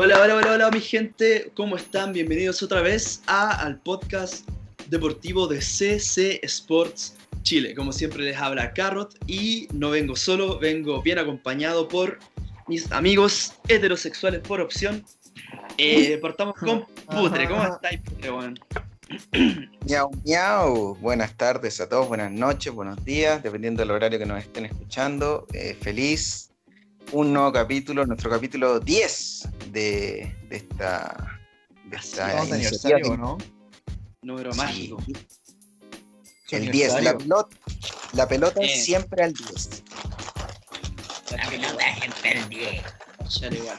Hola, hola, hola, hola, mi gente, ¿cómo están? Bienvenidos otra vez a, al podcast deportivo de CC Sports Chile. Como siempre les habla Carrot y no vengo solo, vengo bien acompañado por mis amigos heterosexuales por opción. Eh, partamos con Putre, ¿cómo estáis, Putre? Miau, miau. Buenas tardes a todos, buenas noches, buenos días, dependiendo del horario que nos estén escuchando. Eh, feliz un nuevo capítulo, nuestro capítulo 10 de, de esta, de esta iniciativa aniversario, ¿no? Número Sí. mágico. El 10, la pelota, la pelota siempre al 10. Ya, igual.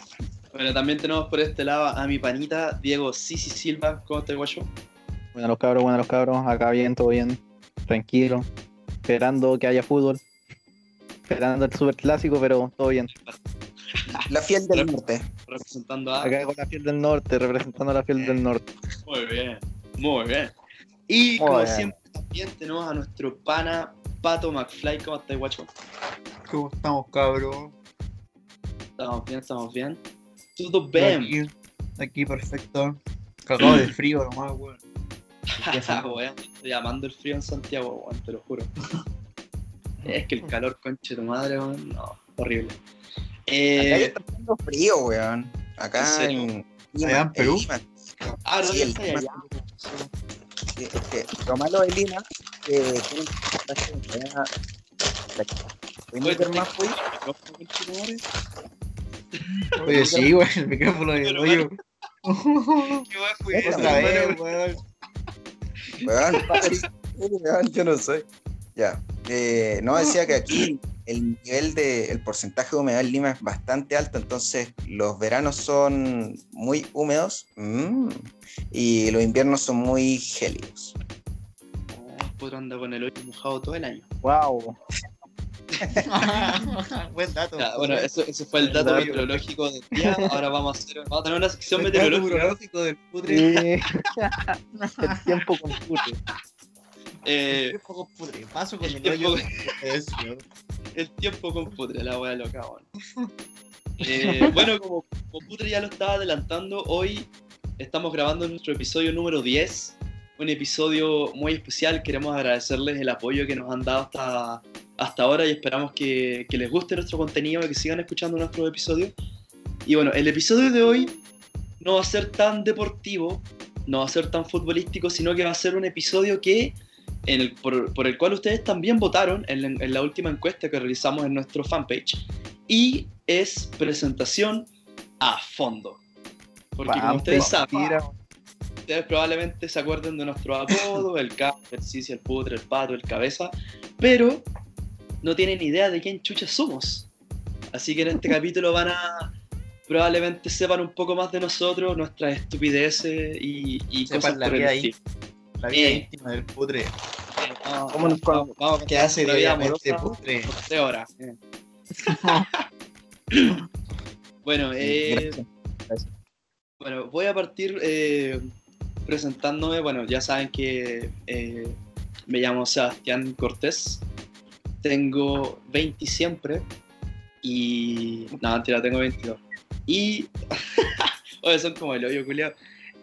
Bueno, también tenemos por este lado a mi panita, Diego Sisi Silva. ¿Cómo estás, guacho? Bueno, los cabros, bueno, los cabros, acá bien, todo bien, tranquilo, esperando que haya fútbol, esperando el super clásico, pero todo bien. La fiel del norte. Representando a. Acá con la fiel del norte, representando a la fiel del norte. Muy bien, muy bien. Y Muy como bien. siempre, también tenemos a nuestro pana Pato McFly. ¿Cómo estás, guacho? ¿Cómo estamos, cabrón? Estamos bien, estamos bien. Todo bien. Aquí, aquí perfecto. Cagado de frío nomás, weón. Weón, estoy amando el frío en Santiago, weón, te lo juro. Es que el calor, conche tu madre, weón, no, horrible. Acá Eh, está haciendo frío, weón. Acá ¿En en Lima. Allá en Perú. Lima. ah, no, Sí, ya el allá. Sí, es que lo malo de Lima es que tiene un porcentaje de humedad. ¿Puedes Oye, meter te- más, madre. Oye, sí, weón, el micrófono de hoyo. ¿Qué weón fue Otra vez, weón. Weón, yo no soy. Ya. Eh, no, decía que aquí el nivel de, el porcentaje de humedad en Lima es bastante alto, entonces los veranos son muy húmedos mm, y los inviernos son muy gélidos. Oh, puto anda con el hoyo mojado todo el año. ¡Wow! Buen dato. Ya, bueno, eso, ese fue el dato meteorológico del día. Ahora vamos a hacer, vamos a tener una sección meteorológica. del putre. el tiempo con pute. Eh, Qué poco putre. Paso con el el tiempo- el tiempo con Putre, la wea loca, weón. Eh, bueno, como, como Putre ya lo estaba adelantando, hoy estamos grabando nuestro episodio número 10. Un episodio muy especial. Queremos agradecerles el apoyo que nos han dado hasta, hasta ahora y esperamos que, que les guste nuestro contenido y que sigan escuchando nuestros episodios. Y bueno, el episodio de hoy no va a ser tan deportivo, no va a ser tan futbolístico, sino que va a ser un episodio que en el- por, por el cual ustedes también votaron en la, en la última encuesta que realizamos en nuestro fanpage. Y es presentación a fondo. Porque como ustedes saben, ustedes probablemente se acuerden de nuestro apodo, el cap, el Sisi, el putre, el pato, el cabeza, pero no tienen idea de quién chucha somos. Así que en este capítulo van a probablemente sepan un poco más de nosotros, nuestras estupideces y, y cosas por el estilo. La vida Bien. íntima del putre. Vamos, ¿Cómo nos vamos- vamos ¿Qué hace diariamente, amorosa putre? tres horas. bueno, eh, Gracias. Bueno, voy a partir eh, presentándome. Bueno, ya saben que eh, me llamo Sebastián Cortés. Tengo 20 siempre. Y. No, mentira, tengo 22. Y. Oye, son como el hoyo, culiao.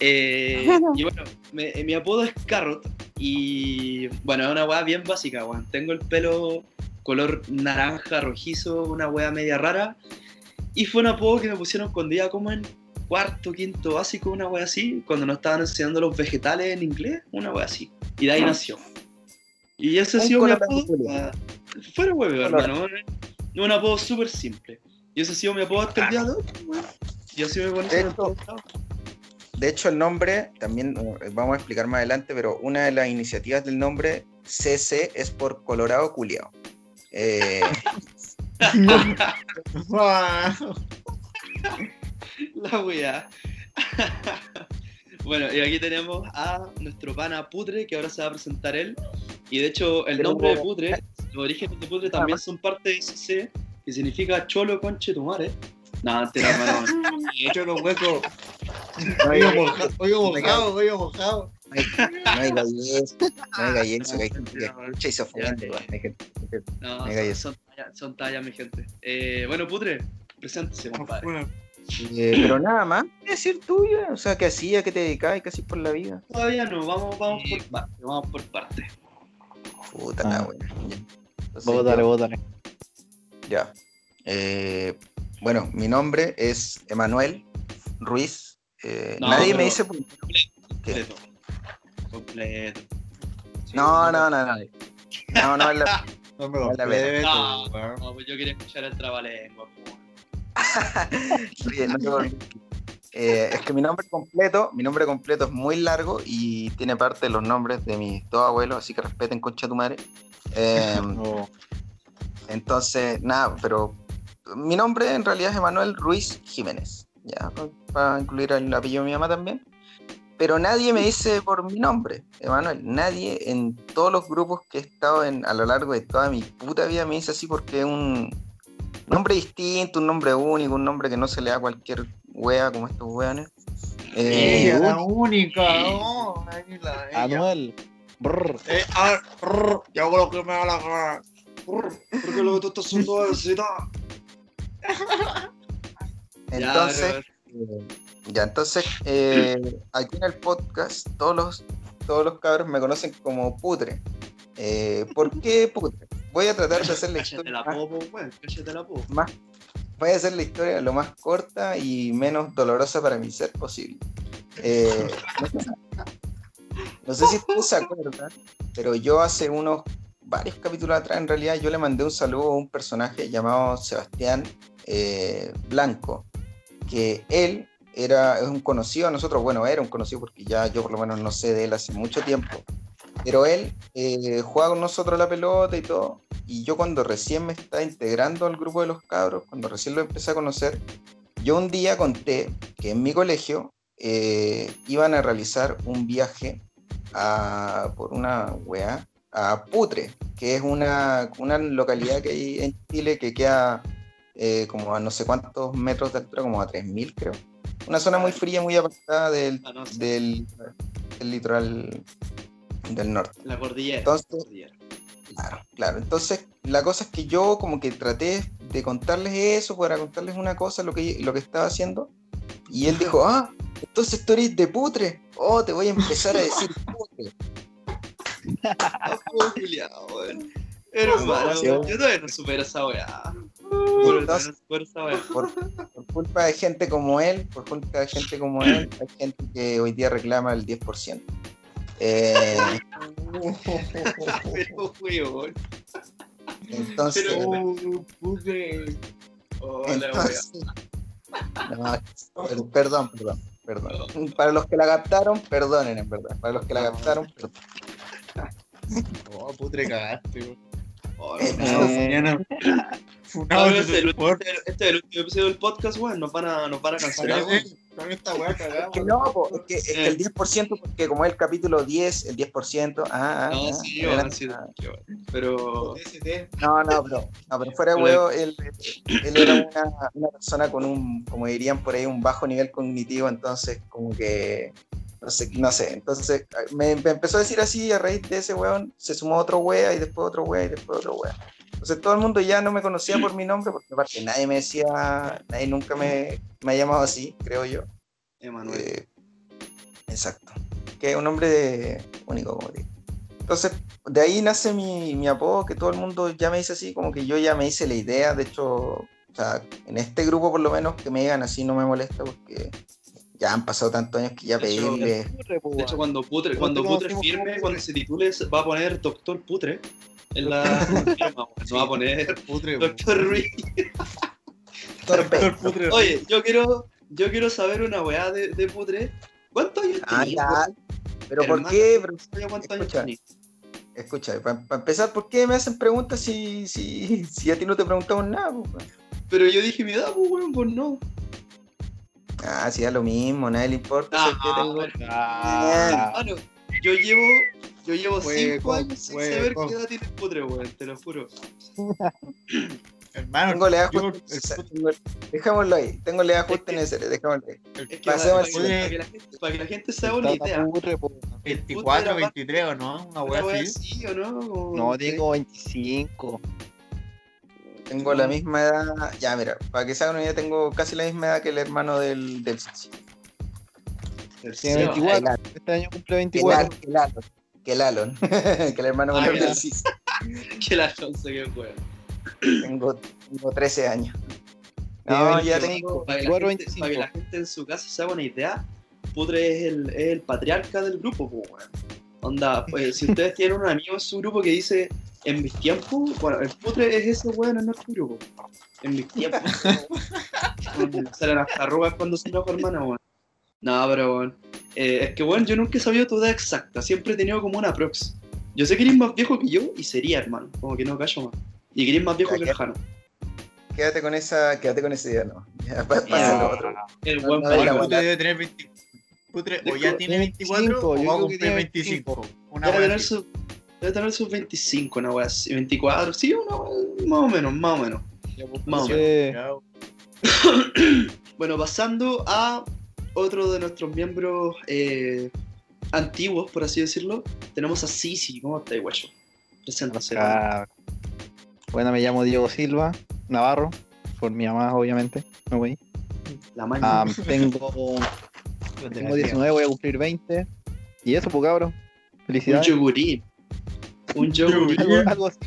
Eh, y bueno, me- mi apodo es Carrot. Y bueno, es una weá bien básica, weón. Tengo el pelo color naranja, rojizo, una weá media rara. Y fue un apodo que me pusieron iba como en cuarto, quinto básico, una wea así, cuando nos estaban enseñando los vegetales en inglés, una wea así. Y de ahí nació. Y ese ha sido mi apodo. ah, Fuera huevo, hermano. Un, un apodo súper simple. Y ese ha sido mi apodo hasta el día de hoy, weón. Y así me conocen De hecho, el nombre, también eh, vamos a explicar más adelante, pero una de las iniciativas del nombre CC es por Colorado Culiao. Eh, La wea. bueno, y aquí tenemos a nuestro pana Putre, que ahora se va a presentar él. Y de hecho, el Pero- nombre de Putre, los orígenes de Putre también son parte de ese que significa cholo conche tu madre. No, mentira, hermano. Cholo hueco. No hay, Oigo moja- oigo mojado, oigo mojado. no hay gallez, no hay gallez, que hay gente que escucha y se ofende. No, son, tallas, mi gente. Eh, bueno, Putre, preséntese, compadre. Eh, pero nada más, ¿qué decir tuya? O sea, ¿qué hacía? ¿Qué te dedicabas? ¿Qué hacías por la vida? Todavía no, vamos, vamos Sí. por parte, vamos por parte. Puta Ah. la. Entonces, Bótale, bótale. Ya. Eh, bueno, mi nombre es Emanuel Ruiz. Eh, No, nadie me dice. por- ¿Qué? Completo. Completo. No, no, no, no. No, no es la. Vale la completo, No, no, pues yo quería escuchar el trabalengua. po. Oye, no te. Eh, es que mi nombre completo, mi nombre completo es muy largo y tiene parte de los nombres de mis dos abuelos, así que respeten concha tu madre. Eh, No. entonces, nada, pero mi nombre en realidad es Emanuel Ruiz Jiménez, ya, para incluir el apellido de mi mamá también. Pero nadie me dice por mi nombre, Emanuel. Nadie en todos los grupos que he estado en a lo largo de toda mi puta vida me dice así porque es un nombre distinto, un nombre único, un nombre que no se le da a cualquier wea como estos weones. Eh, Ella, la única, no, ahí la- ella. Anuel. Brr. Eh, brr, yo hago lo que me da la gana. Brr, Porque lo que tú estás haciendo es. Entonces, Ya, Eh, Ya, entonces, eh, aquí en el podcast, todos los, todos los cabros me conocen como Putre. Eh, ¿Por qué Putre? Voy a tratar de hacer la historia la más, la voy a hacer la historia lo más corta y menos dolorosa para mi ser posible. Eh, no, sé, si ustedes se acuerdan, pero yo hace unos varios capítulos atrás, en realidad, yo le mandé un saludo a un personaje llamado Sebastián eh, Blanco, que él era es un conocido de nosotros, bueno, era un conocido porque ya yo por lo menos no sé de él hace mucho tiempo, pero él eh, jugaba con nosotros la pelota y todo, y yo cuando recién me estaba integrando al grupo de los cabros, cuando recién lo empecé a conocer, yo un día conté que en mi colegio eh, iban a realizar un viaje a, por una weá a Putre, que es una, una localidad que hay en Chile que queda eh, como a no sé cuántos metros de altura, como a 3.000 creo. Una zona muy fría, muy apartada del, Ah, no sé. del, del litoral del norte. La cordillera. Entonces- la cordillera. Claro, claro. Entonces, la cosa es que yo como que traté de contarles eso para contarles una cosa, lo que, lo que estaba haciendo. Y él dijo, ah, entonces tú eres de putre. Oh, te voy a empezar a decir putre. Hermano, yo todavía no supero esa weá. Entonces, no por, por culpa de gente como él, por culpa de gente como él, hay gente que hoy día reclama el 10%. Eh, Pero, weón. entonces, Pero- Oh, pude. La weá. entonces no, per- perdón, perdón, perdón. Para los que la captaron, perdonen, en verdad. Para los que la captaron, perdón. Oh, putre cagaste, weón. Oh, Eh, no. No, mañana. Funado No, de este, es el, sport. este- es el último episodio del podcast, weón. Nos van a, nos van a cancelar. weón. Con esta weá cagada. Que no, po, es, que, es que el 10%, porque como es el capítulo 10, el 10%, ah, ah, No, ah, sí, adelante. weón, sí. Pero. no, no, pero, no, pero fuera de huevo, él, él era una, una persona con un, como dirían por ahí, un bajo nivel cognitivo, entonces como que, no sé, no sé, entonces me, me empezó a decir así, a raíz de ese weón, se sumó otro wea y después otro wea y después otro wea. Entonces todo el mundo ya no me conocía por mi nombre, porque aparte nadie me decía, nadie nunca me, me ha llamado así, creo yo. Emanuel. Eh, exacto. Que es un nombre único, como digo. Entonces, de ahí nace mi, mi apodo, que todo el mundo ya me dice así, como que yo ya me hice la idea. De hecho, o sea, en este grupo por lo menos que me digan así no me molesta porque ya han pasado tantos años que ya De hecho, pedirle. De hecho, cuando Putre, ¿Cómo cuando Putre firme, cuando se titule, va a poner Doctor Putre en la firma, weón. No va a poner Putre. Doctor Ruiz. Perfecto. Putre. Oye, yo quiero, yo quiero saber una weá de, de Putre. ¿Cuántos años Ah, tenés, ya. Pero ¿por qué? Pero, ¿Cuántos años Escucha. tenés? escucha, para empezar, ¿por qué me hacen preguntas si, si, si a ti no te preguntamos nada? pues? Pero yo dije mi edad, pues, weón, pues no. Ah, sí, da lo mismo, nadie le importa. Ah, bueno. Ah, yo llevo, yo llevo Hueco, cinco años sin hueco. saber qué edad tiene Putre, weón, te lo juro. Hermano, Tengo la yo- el Dejémoslo ahí. Tengo la edad justa que- necesaria. Dejémoslo ahí. Es que para, que, para que la gente, para que la gente se haga una idea. putre, po. el Putre 24, era 23 o no, una weá wea así. así, ¿o no? No, tengo 25. Tengo la misma edad. Ya, mira, para que se hagan una idea, tengo casi la misma edad que el hermano del, del Sisi. Tiene Seba, 24. el- Este año cumple Que 24. el, que el Alon. Que el Alon. que el hermano Ah, menor del Sisi. Que la chonce que juega. Tengo, tengo 13 años. Tiene No, ya 25. tengo. Para que, la 24, gente, para que la gente en su casa se haga una idea, Putre es el, es el patriarca del grupo, pues, weón. Onda, pues, si ustedes tienen un amigo en su grupo que dice, en mis tiempos, bueno, el Putre es ese weón en nuestro grupo. En mis tiempos. Weón, Salen hasta arrugas cuando se enoja hermana, weón. No, pero weón. eh, es que, weón, yo nunca he sabido tu edad exacta. Siempre he tenido como una prox. Yo sé que eres más viejo que yo y sería, hermano. Como que no callo más. Y que eres más viejo Ya, que el Jano. Quédate con esa, quédate con esa idea, no. Ya, pa- pasa lo otro. El No, buen no, Pablo. buena. Putre debe tener 20. Putre o ya tiene 24 25, o va a cumplir tiene 25. Una Debe tener, su, debe tener sus 25, una wea así. 24, sí, una wea, más o menos, más o menos. Más o menos. Sí. Chao. Bueno, pasando a otro de nuestros miembros eh, antiguos, por así decirlo, tenemos a Sisi. ¿Cómo estás, guacho? Preséntase. Ah, Bueno, me llamo Diego Silva, Navarro, por mi mamá, obviamente. No, güey. La maña. Ah, tengo, tengo 19, voy a cumplir 20. Y eso, pues cabrón. un Felicidades. Un yogurí. Algo, algo así.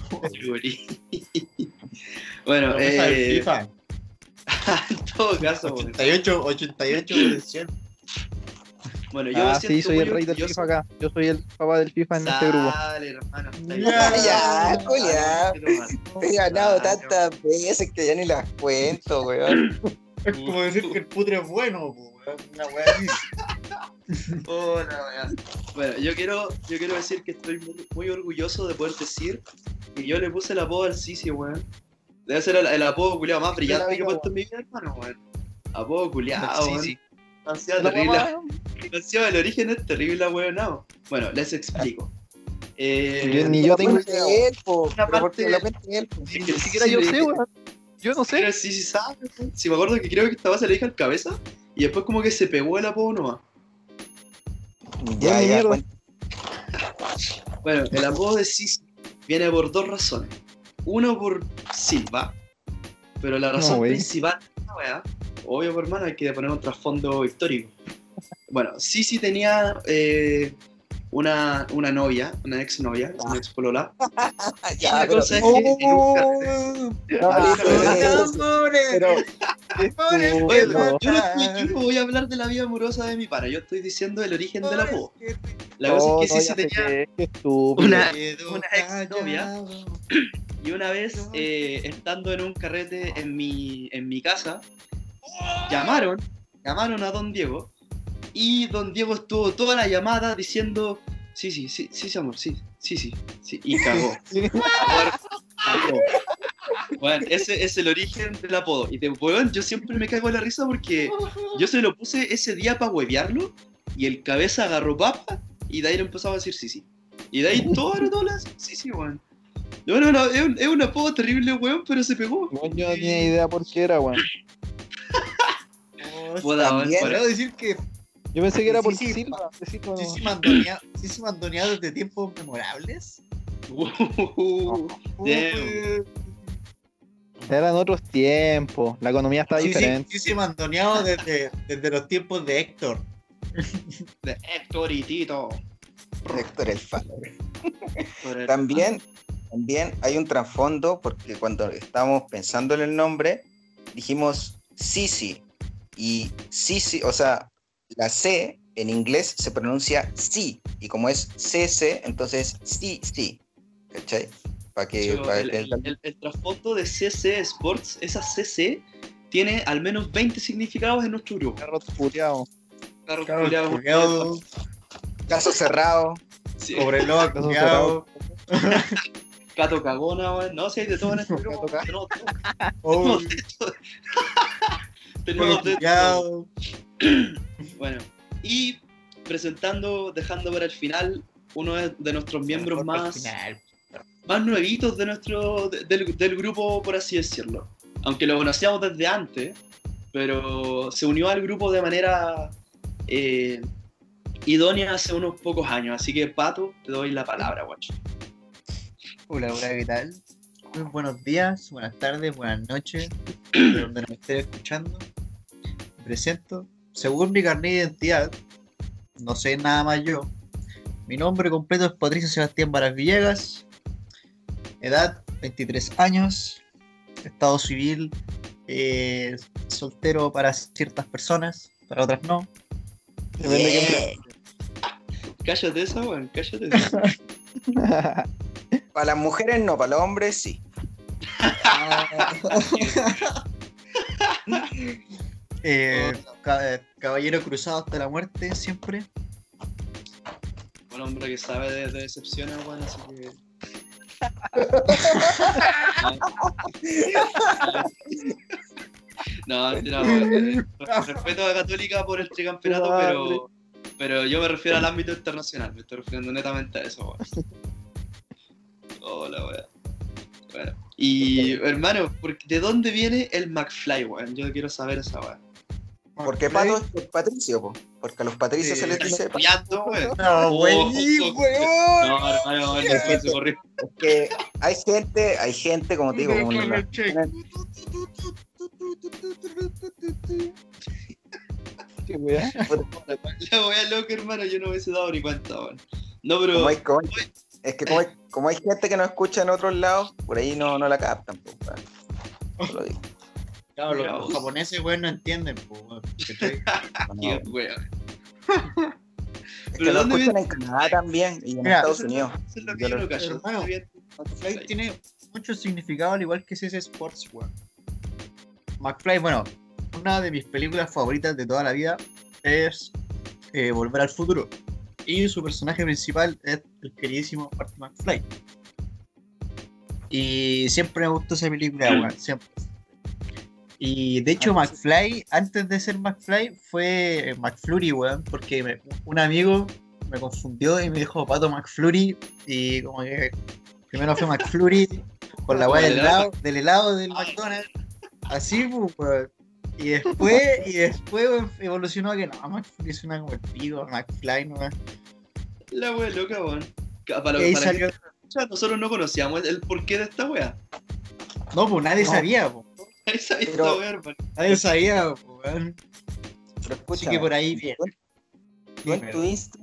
yogurí. bueno, eh, FIFA. en todo caso, bueno, 88, 88 por 100. bueno, yo me Ah, sí, soy muy el rey del. FIFA acá. Yo soy el papá del FIFA en este grupo. Sale, hermano. Ya, ya, he ganado tantas veces que ya ni las cuento, weón. Es como decir que el putre es bueno, weón. Una wea wea. Bueno, yo quiero, yo quiero decir que estoy muy, muy orgulloso de poder decir que yo le puse el apodo al Sisi, weón. Debe ser el, el apodo culiado más brillante que he puesto en mi vida, hermano, weón. Apodo culiado. Sí, sí. Demasiado La terrible. mamá, Demasiado, el origen es terrible, weón. No. Bueno, les explico. Eh, Yo- ni yo tengo idea. él, po, parte- lo cuente él, po. que Ni siquiera yo sé, weón. Yo no sé. Pero sí, sí sabe. Si me acuerdo que creo que esta base le dije al cabeza y después como que se pegó el apodo nomás. Ya, Bueno, ya. Bueno, el apodo de Sisi viene por dos razones. Uno por Silva, pero la razón No, principal de esta weá, obvio por hermano, hay que poner un trasfondo histórico. Bueno, Sisi tenía eh, una, una novia, una ex novia, una ex polola. Ah, Y ya, la pero- cosa es que en un carrete- Ah, Pero, Oye, yo, no estoy- yo no voy a hablar de la vida amorosa de mi pana, yo estoy diciendo el origen del apodo. La cosa no, es que no, ya sé tenía una, una ex novia y una vez eh, estando en un carrete en mi, en mi casa, llamaron, llamaron a don Diego y don Diego estuvo toda la llamada diciendo, sí, sí, sí, sí, sí, amor, sí, sí, sí, sí, y cagó. Cagó. Bueno, ese es el origen del apodo. Y de weón, yo siempre me cago en la risa porque yo se lo puse ese día para huevearlo y el cabeza agarró papa y de ahí le empezaba a decir sí, sí. Y de ahí todo era todo la sí, sí, weón. No, no, no, es un, es un apodo terrible, weón, pero se pegó. No, yo no tenía idea por qué era, weón. También. bueno. Puedo decir que Yo pensé que era Sí, por sí, Silva. sí sí mandoneado desde tiempos memorables. Uh, Damn. Uy, Eran otros tiempos. La economía estaba Sí, sí, diferente. sí se mandoneado desde, desde los tiempos de Héctor. de Héctor y Tito. Héctor el el- También, también hay un trasfondo porque cuando estábamos pensando en el nombre, dijimos Sisi. Y Sisi, o sea, la C en inglés se pronuncia sí. Y como es CC, entonces sí, sí. ¿Cachai? Para que. Yo, pa' el, el- el- el trasfondo de CC Sports, esa CC, tiene al menos 20 significados en nuestro grupo. Carros puteados. Culiao, culiao, Caso cerrado. sí, Cobrelot, Caso culiao. Gato cagona, weón. No, si hay de todo en este grupo. Tenemos todo. Oh, Tenemos de todo. Tenemos de todo. culiao. Bueno, y presentando, dejando para el final, uno de de nuestros miembros más, final. Más nuevitos de nuestro, de- del, grupo, por así decirlo. Aunque lo conocíamos desde antes, pero se unió al grupo de manera eh, idónea hace unos pocos años. Así que, Pato, te doy la palabra, guacho. Hola, hola, ¿qué tal? muy buenos días, buenas tardes, buenas noches, de donde nos estén escuchando. Me presento. Según mi carnet de identidad, no sé nada más yo. Mi nombre completo es Patricio Sebastián Varas Villegas. Edad 23 años. Estado civil eh, soltero para ciertas personas, para otras no. Depende de quién Cállate esa, weón, cállate esa. Para las mujeres no, para los hombres sí. Eh, eh, caballero cruzado hasta la muerte, siempre. Un hombre que sabe de, de decepciones, weón, así que. No. Eh, Respeto a Católica por el tricampeonato, pero, pero yo me refiero al ámbito internacional. Me estoy refiriendo netamente a eso, weón. Hola, weón. Bueno, y hermano, ¿por- ¿de dónde viene el McFly, weón? Yo quiero saber esa weón. Porque Pato es por Patricio, po. porque a los patricios se les dice. Apoyando. No, güey, Oh, weón. No, hermano, no fue horrible. Es que hay gente, hay gente, como te digo, como la- Sí, weá. La loca, hermano, yo no hubiese dado ni cuenta, weón. No, pero. como hay, como hay- es que como hay, como hay gente que no escucha en otros lados, por ahí no, no la captan. weón. Te lo digo. Claro, los, los japoneses, weón, no entienden, po, weón. No, wea. es ¿Pero que lo dónde escuchan en Canadá también y en Mira, Estados Unidos. Eso es lo que Yo lo- callo. hermano. McFly tiene mucho significado al igual que ese Sports, weón. McFly, bueno, una de mis películas favoritas de toda la vida es eh, Volver al Futuro. Y su personaje principal es el queridísimo Marty McFly. Y siempre me gustó esa película, weón, siempre. Y de hecho, McFly, antes de ser McFly, fue McFlurry, weón, porque me- un amigo me confundió y me dijo Pato McFlurry. Y como que primero fue McFlurry con la weá del helado, del helado del McDonald's. Así, pues, weón. Y después, y después weón, evolucionó a que no, McFlurry suena como el pico, McFly, no La wea loca, weón. Para, para que- nosotros no conocíamos el porqué de esta wea. No, pues nadie No. sabía, pues. Sabía esta. Nadie sabía, pues, weón. Pero Así escúchame, que por ahí bien. tú- en tu Insta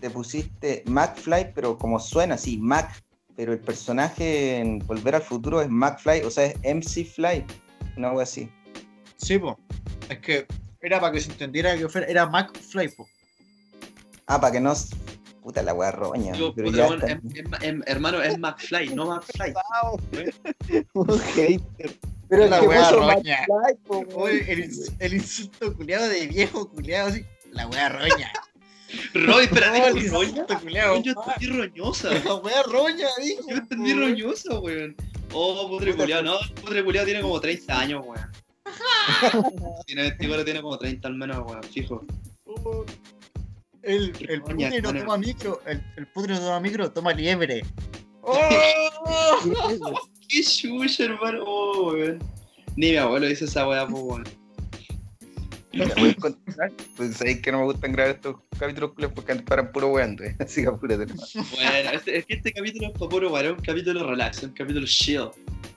te pusiste McFly, pero como suena así, Mac, pero el personaje en Volver al Futuro es McFly, o sea, es MC Fly, una wea así. Sí, pues. Es que era para que se entendiera que fuera, era McFly, pues. Ah, para que no. Puta la wea roña. Yo, pero puta, ya weón, está. em- em- em- hermano, es McFly, no McFly. Un hater. Pero es la puso roña. McFly, po, el, el insulto culiado de viejo culiado, así. La wea roña. Roy, pero No, el dijo roña. insulto culiado. Yo entendí roñosa. La wea roña, dijo. Yo entendí roñosa, weón. Oh, putre Puta, culiao, no, putre culiao tiene como 30 años, weón. Tiene, este weón tiene como 30 al menos, weón, fijo. El, el putre no hermano. toma micro, el, el putre no toma micro, toma liebre. Qué chucha, hermano, oh, weón. Ni mi abuelo dice esa weá, pues, weón. Voy a. Pues sabéis que no me gustan grabar estos capítulos porque antes paran puro weando. eh. Así que apúrate nomás. Bueno, este- es que este capítulo es para puro weón, es un capítulo relax, un capítulo chill,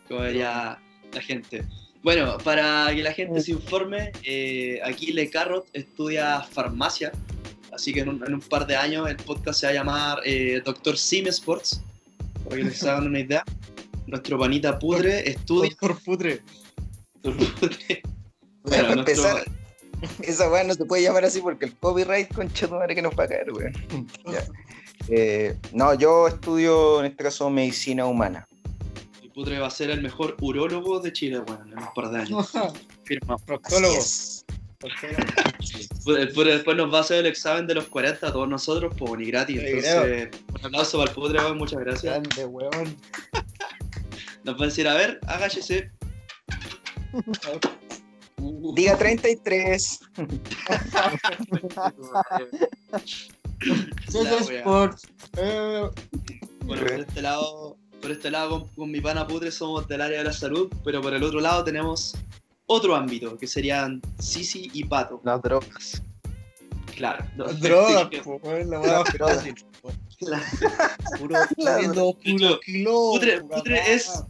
como diría la gente. Bueno, para que la gente se informe, eh, aquí Le Carrot estudia farmacia, así que en un, en un par de años el podcast se va a llamar eh, Doctor Sim Sports, para que les hagan una idea. Nuestro panita Pudre estudia. Doctor putre. Pudre. Bueno, Bueno, para nuestro- empezar, esa weá no se puede llamar así porque el copyright, concha tu madre, que nos va a caer, weón. Eh, no, yo estudio en este caso medicina humana. Y Pudre va a ser el mejor urólogo de Chile, bueno, en un par de años. Firma. Así Proctólogo. Es. Pudre- Pudre después nos va a hacer el examen de los 40 a todos nosotros, pues, ni gratis. Entonces, un aplauso para el Pudre, weón, muchas gracias. Grande, weón. Nos va a decir, a ver, agáchese. Diga 33. Soy La wea. Sports. Eh, Bueno, por este lado, por este lado con, con mi pana Pudre somos del área de la salud, pero por el otro lado tenemos otro ámbito, que serían Sisi y Pato. Las drogas. Claro. Drogas, po, la fácil. Puro, viendo puro kilo. Putre, Putre es,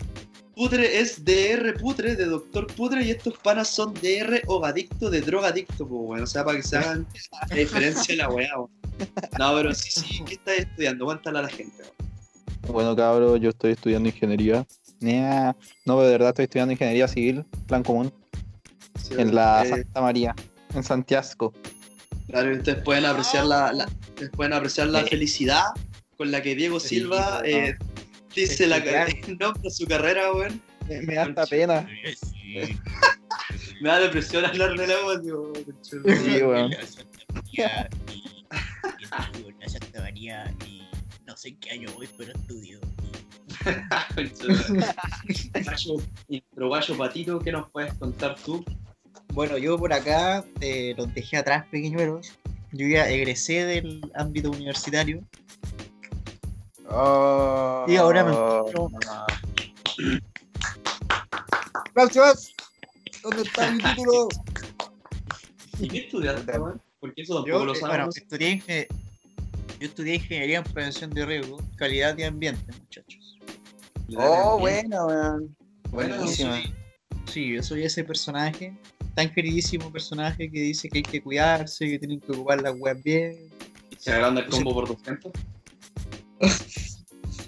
Putre es DR Putre, de Doctor Putre, y estos panas son DR Ogadicto, de Drogadicto, pues, bueno, o sea, para que se hagan la diferencia de la weá. No, pero sí, sí, ¿qué estás estudiando? Cuéntale a la gente. Bueno, cabros, yo estoy estudiando ingeniería. No, pero de verdad estoy estudiando ingeniería civil, plan común, Sí, en la eh, Santa María, en Santiago. Claro, ustedes pueden apreciar la, la- ustedes pueden apreciar la felicidad con la que Diego Silva eh, dice la, el nombre de su carrera, weón. Me, me da hasta pena. Sí, Me da depresión hablarle la voz, digo, concha. Sí, weón. la Santa María y, y estudio en la Santa María y no sé en qué año voy, pero estudio. Pero guayo patito, ¿qué nos puedes contar tú? Bueno, yo por acá eh, los dejé atrás, pequeñuelos. Yo ya egresé del ámbito universitario Oh, y ahora me encuentro. ¡Gracias! ¿Dónde está mi título? ¿Y qué estudiaste, weón? Porque eso tampoco Yo, lo eh, bueno, sabemos. estudié, inge- yo estudié ingeniería en prevención de riesgo, calidad y ambiente, muchachos. Oh, bueno, weón. Bueno, Buenísima. Sí, sí, yo soy ese personaje, tan queridísimo personaje que dice que hay que cuidarse, que tienen que ocupar las webs bien. ¿Se agranda el combo por 200?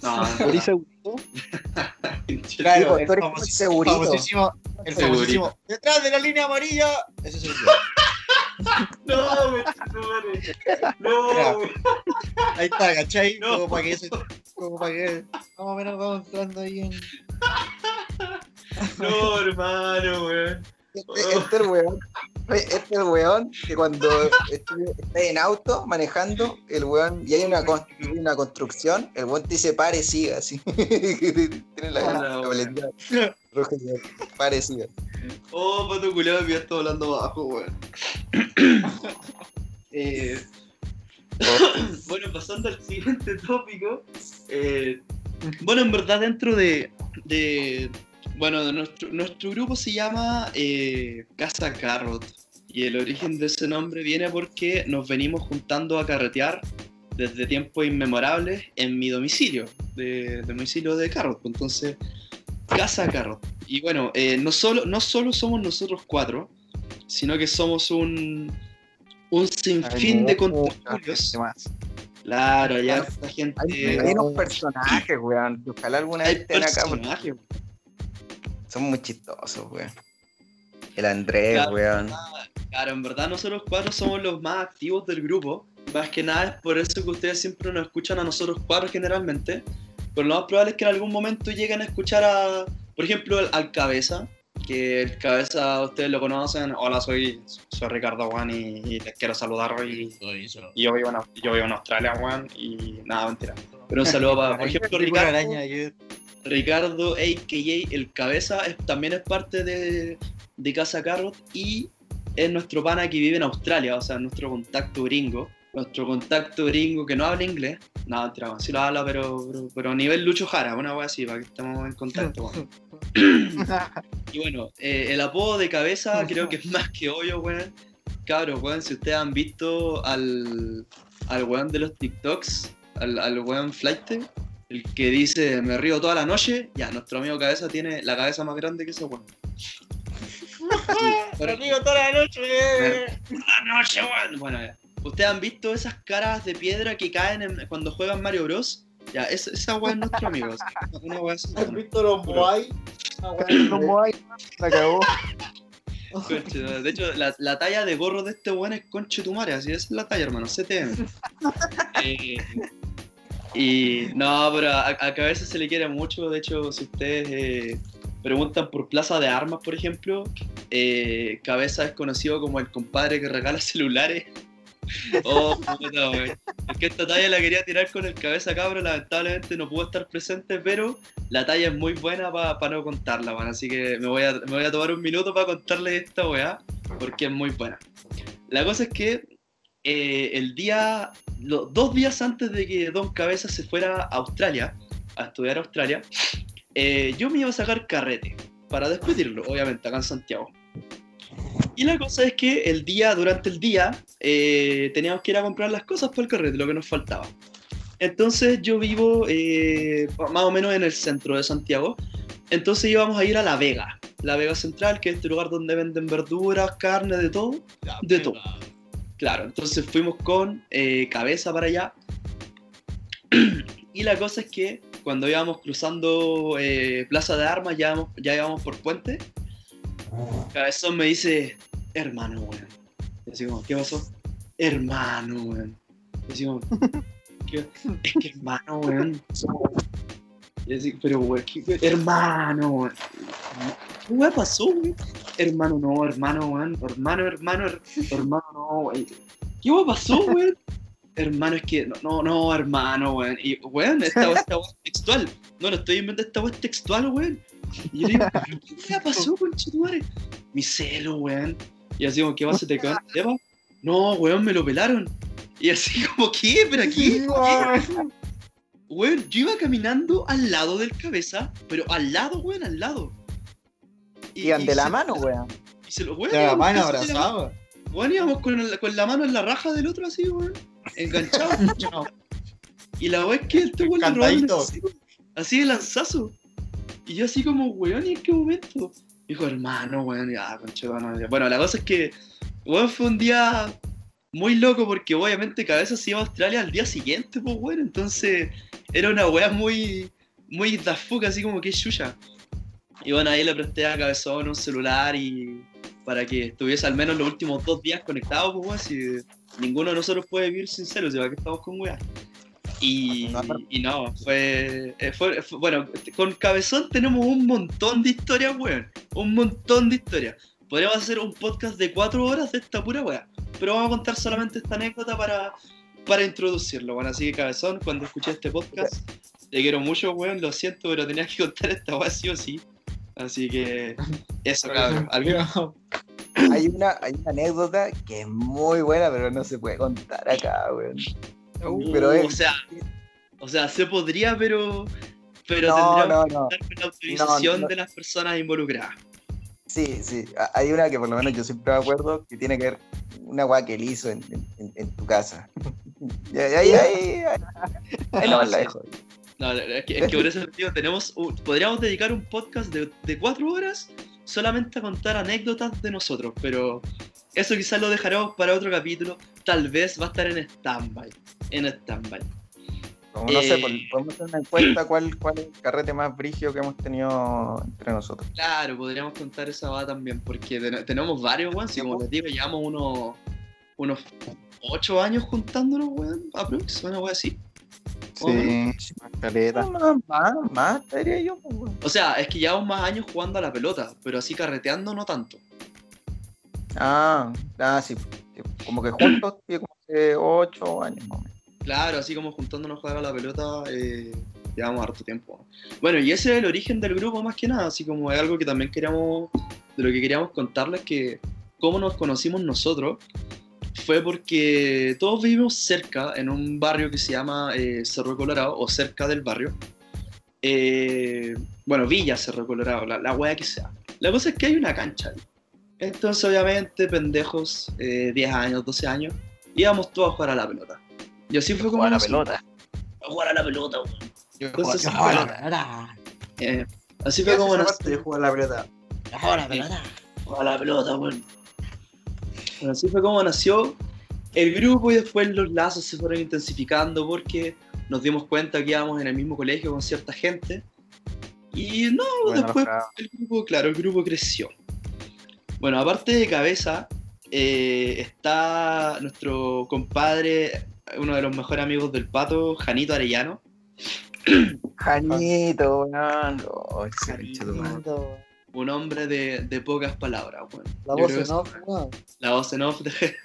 No, ¿Por ahí seguro? Claro, el segurito. famosísimo, el famosísimo, detrás de la línea amarilla, ese soy yo. no, güey, no, no, güey. Ahí está, ¿cachai? No. Como para que ese- como para que más o menos vamos entrando ahí en. no, hermano, güey. Este, este es el weón. Este es el weón que cuando estoy- está en auto manejando, el weón, y hay una, una construcción, el weón te dice pare siga, así. Tiene la, Hola, la weón. roja pare siga. Oh, pato culiado, me estoy hablando bajo, güey. Eh, bueno, pasando al siguiente tópico. eh, bueno, en verdad dentro de... de- bueno, nuestro, nuestro grupo se llama eh, Casa Carrot. Y el origen de ese nombre viene porque nos venimos juntando a carretear desde tiempos inmemorables en mi domicilio, de, de domicilio de Carrot. Entonces, Casa Carrot. Y bueno, eh, no, solo, no solo somos nosotros cuatro, sino que somos un, un sinfín de contertulios. Claro, ya esta gente. Hay, hay unos personajes, weón, ojalá alguna hay vez estén acá, porque personajes. Son muy chistosos, weón. El Andrés, Claro. weón. Claro, en verdad nosotros cuatro somos los más activos del grupo. Más que nada es por eso que ustedes siempre nos escuchan a nosotros cuatro generalmente. Pero lo más probable es que en algún momento lleguen a escuchar a, por ejemplo, al, al Cabeza. Que el Cabeza ustedes lo conocen. Hola, soy, soy Ricardo Juan y, y les quiero saludar hoy. Soy eso. Y yo vivo en, yo vivo en Australia, Juan. Y nada, mentira. Pero un saludo para, por ejemplo, Ricardo. araña. Ricardo, a.k.a. El Cabeza, es- también es parte de, de Casa Carrot y es nuestro pana que vive en Australia, o sea, nuestro contacto gringo. Nuestro contacto gringo que no habla inglés. No, mentira, sí lo habla, pero, pero, pero a nivel Lucho Jara, una wea así, para que estemos en contacto. Y bueno, eh, el apodo de cabeza creo que es más que obvio, weón. Cabros, weón, si ustedes han visto al, al weón de los TikToks, al, al weón Flight, el que dice me río toda la noche, ya, nuestro amigo cabeza tiene la cabeza más grande que ese weón. Pero- toda la noche. la noche, weón. Bueno, ya. ¿Ustedes han visto esas caras de piedra que caen en- cuando juegan Mario Bros? Ya, es- esa weón es nuestro amigo. una weá así, ¿Has weón. visto los Moai? Ah, No voy, la cagó. Conche, de hecho, la, la talla de gorro de este weón es conche tu madre, así esa es la talla, hermano, CTM. Eh, y no, pero a, Cabeza se le quiere mucho, de hecho, si ustedes eh, preguntan por Plaza de Armas, por ejemplo, eh, Cabeza es conocido como el compadre que regala celulares. Oh, puta. Es que esta talla la quería tirar con el cabeza cabro, lamentablemente no pudo estar presente, pero la talla es muy buena para no contarla, man. Así que me voy, a, me voy a tomar un minuto para contarles esta weá, porque es muy buena. La cosa es que eh, el día, dos días antes de que Don Cabeza se fuera a Australia, a estudiar a Australia, eh, yo me iba a sacar carrete para despedirlo, obviamente, acá en Santiago. Y la cosa es que el día, durante el día, eh, teníamos que ir a comprar las cosas para el carrete, lo que nos faltaba. Entonces yo vivo eh, más o menos en el centro de Santiago Entonces íbamos a ir a La Vega, La Vega Central, que es este lugar donde venden verduras, carne, de todo. De todo. Claro, entonces fuimos con eh, cabeza para allá. y la cosa es que cuando íbamos cruzando eh, Plaza de Armas, ya íbamos, ya íbamos por puente. Cabezón me dice, hermano, weón. Como, ¿qué pasó? Hermano, weón. ¿qué? Es que hermano, weón. Y así, pero weón, ¿qué- hermano, weón. ¿Qué pasó, weón? Hermano, no, hermano, weón. Hermano, hermano, her- hermano, no, weón. ¿Qué weón pasó, weón? Hermano, es que, no, no, no, hermano, weón. Y, weón, esta weón es textual. No, no estoy inventando esta weón es textual, weón. Y yo digo, ¿pero ¿qué pasó, conchetumare? Mi celo, weón. Y así como, ¿qué pasa? ¿Te el tema? No, weón, me lo pelaron. Y así como, ¿qué? ¿Pero aquí? Weón, yo iba caminando al lado del cabeza, pero al lado, weón, al lado. Y- Iban y de la mano, weón. y se lo, weón, De la mano casi de la mano. abrazado. Weón, íbamos con, el- con la mano en la raja del otro así, weón. Enganchado. y la weón es que este weón le Cantadito. así, así de lanzazo. Y yo así como, weón, ¿y en qué momento? Dijo, hermano, weón, ya, conchetumare. Bueno, la cosa es que, weón, fue un día muy loco porque obviamente Cabeza se iba a Australia al día siguiente, pues, weón. Entonces, era una weá muy, muy da fuck, así como que chucha. Y bueno, ahí le presté a Cabezón un celular y para que estuviese al menos los últimos dos días conectado, pues, weón, si ninguno de nosotros puede vivir sin celo, si va que estamos con weá. Y, y no, fue, eh, fue, fue- Bueno, con Cabezón tenemos un montón de historias, weón. Un montón de historias. Podríamos hacer un podcast de cuatro horas de esta pura weá. Pero vamos a contar solamente esta anécdota para, para introducirlo, bueno. Así que Cabezón, cuando escuché este podcast, te quiero mucho, weón. Lo siento, pero tenías que contar esta weá sí o sí. Así que eso, cabrón. ¿Algo? Hay una, hay una anécdota que es muy buena, pero no se puede contar acá, weón. Pero Uh, es- O sea, o sea, se podría, pero. Pero No, tendríamos no, que no. contar con la autorización no. de las personas involucradas. Sí, sí. Hay una que por lo menos yo siempre me acuerdo que tiene que ver una weá que él hizo en, en- en tu casa. Ahí, ahí, ahí, ahí, No, la sí. dejo. No, es que, es que por eso digo, tenemos un- podríamos dedicar un podcast de, de cuatro horas solamente a contar anécdotas de nosotros, pero eso quizás lo dejaremos para otro capítulo. Tal vez va a estar en stand-by. En stand-by. Como no sé, Eh. pues, podemos hacer una encuesta cuál, cuál es el carrete más brigio que hemos tenido entre nosotros. Claro, podríamos contar esa va también, porque ten- tenemos varios, weón. Si como les digo, llevamos unos, unos ocho años juntándonos, weón, aprox, una weón así. Sí, caleta. Más, más, más, te diría yo. pues. O sea, es que llevamos más años jugando a la pelota, pero así carreteando no tanto. Ah, ah, sí. sí, Como que juntos, sí, como hace ocho años más o menos. Claro, así como juntándonos a jugar a la pelota, eh, llevamos harto tiempo. Bueno, y ese es el origen del grupo más que nada, así como es algo que también queríamos, de lo que queríamos contarles, que cómo nos conocimos nosotros fue porque todos vivimos cerca, en un barrio que se llama eh, Cerro Colorado, o cerca del barrio. Eh, bueno, Villa Cerro Colorado, la, la wea que sea. La cosa es que hay una cancha ahí. Entonces, obviamente, pendejos, eh, 10 años, 12 años, íbamos todos a jugar a la pelota. Y así fue como Jugar a la pelota. a jugar a la pelota, weón. Entonces, bueno, yo juego a la pelota. Eh, así ¿Qué fue como nos aparte de jugar a la pelota? Yo juego a la pelota. a la pelota, weón. Bueno, así fue como nació el grupo y después los lazos se fueron intensificando porque nos dimos cuenta que íbamos en el mismo colegio con cierta gente. Y no, Bueno, después el grupo, claro, el grupo creció. Bueno, aparte de cabeza, eh, está nuestro compadre, uno de los mejores amigos del pato, Janito Arellano. Janito, weón. Oh, ese Un hombre de, de pocas palabras, weón. La voz en off. La voz en off de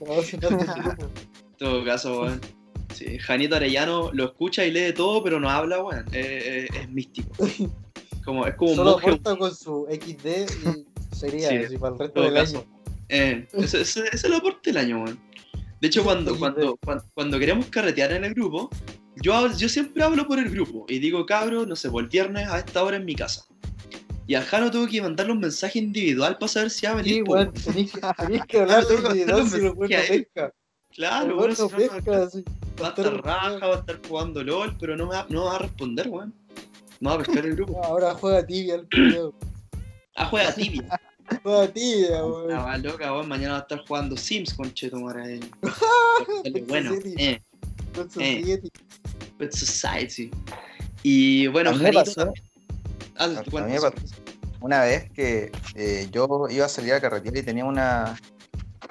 La voz en off. En todo caso, weón. Sí, Janito Arellano lo escucha y lee todo, pero no habla, weón. Eh, eh, es místico. Como, es como un Solo monje. aporta con su XD y sería Sí, así para el resto del caso. año. Eh, ese, ese- ese es el aporte del año, weón. De hecho, cuando, cuando, cuando, cuando queremos carretear en el grupo, yo, hablo- yo siempre hablo por el grupo y digo, cabro, no sé, por el viernes a esta hora en mi casa. Y al Jano tuve que mandarle un mensaje individual para saber si va a venir. Sí, weón, tenéis que, tenéis que hablar que individual si lo bueno pesca. Claro, weón, weón si no no, no- pesca, así. va a estar raja, va a estar jugando LOL, pero no me va, no va a responder, weón. Vamos a pescar el grupo. Ahora juega tibia el culiao. Ah, juega tibia. Juega tibia, weón. más loca, weón. Mañana va a estar jugando Sims con Chetumara. Eh. bueno, eh. Su eh. siete. Pet Society. Y bueno, A Janito también. Ah, A- tú a mí cuentas. me pasó una vez que eh, yo iba a salir a carretera y tenía una.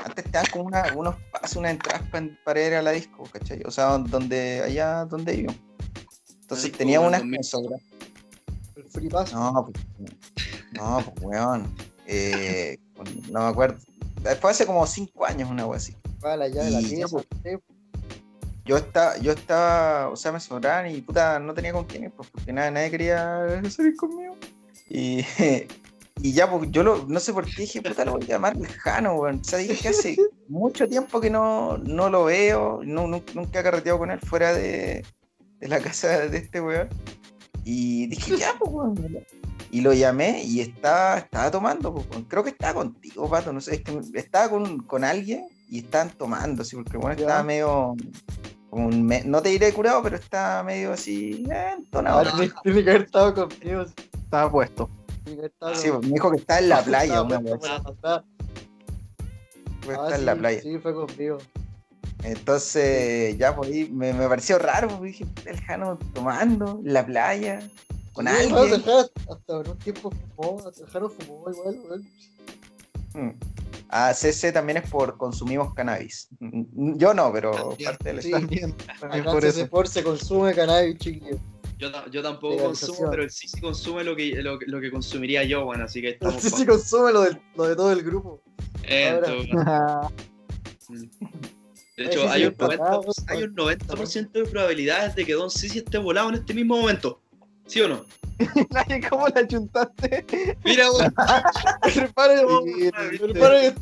Antes estaban como una, unos pasos, unas entradas pa- para ir a la disco, ¿cachai? O sea, donde, allá donde iba. Entonces disco tenía unas en que 2000. me sobra- El free pass. No, pues, no, pues weón. Eh, no me acuerdo. Después hace como cinco años, una wea así. Va la llave de la Y ya, pieza. pues. Yo estaba, yo estaba, o sea, me sobraban y puta, no tenía con quién ir, pues, porque nada, nadie quería salir conmigo. Y, y ya, pues yo lo, no sé por qué dije, puta, lo voy a llamar lejano, weón. O sea, dije que hace mucho tiempo que no, no lo veo, no, nu- nunca he carreteado con él fuera de, de la casa de este weón. Y dije, ya, pues, weón. Y lo llamé y estaba, estaba tomando, pues, creo que estaba contigo, pato, no sé, es que estaba con, con alguien y estaban tomando, así, porque bueno, Ya. estaba medio, como un me- no te diré curado, pero estaba medio así, eh, entonado. Tiene- que haber estado conmigo. Estaba puesto. Sí, me dijo que estaba en la playa, una vez. matar. Ah, en la playa. Sí, fue conmigo. Entonces, ya, pues ahí me, me pareció raro, porque dije, puta, el Jano tomando en la playa, con Sí, alguien. no, hasta en un tiempo fumó, Tejano fumó igual, weón. Mm. Ah, CC también es por consumimos cannabis. Mm, Yo no, pero parte del Sí. También, también por eso. CC4 se consume cannabis, chiquillo. Yo, yo tampoco consumo, pero él sí, consume lo que, lo, que- lo que consumiría yo, bueno, así que estamos. Sí, pa- sí consume lo, del- lo de todo el grupo. Entonces, de hecho, hay, un está 90, bravo, hay un 90% de probabilidades de que Don Sisi esté volado en este mismo momento. ¿Sí o no? Nadie, ¿Cómo la chuntaste? Mira, weón. Prepare, Sí, prepare.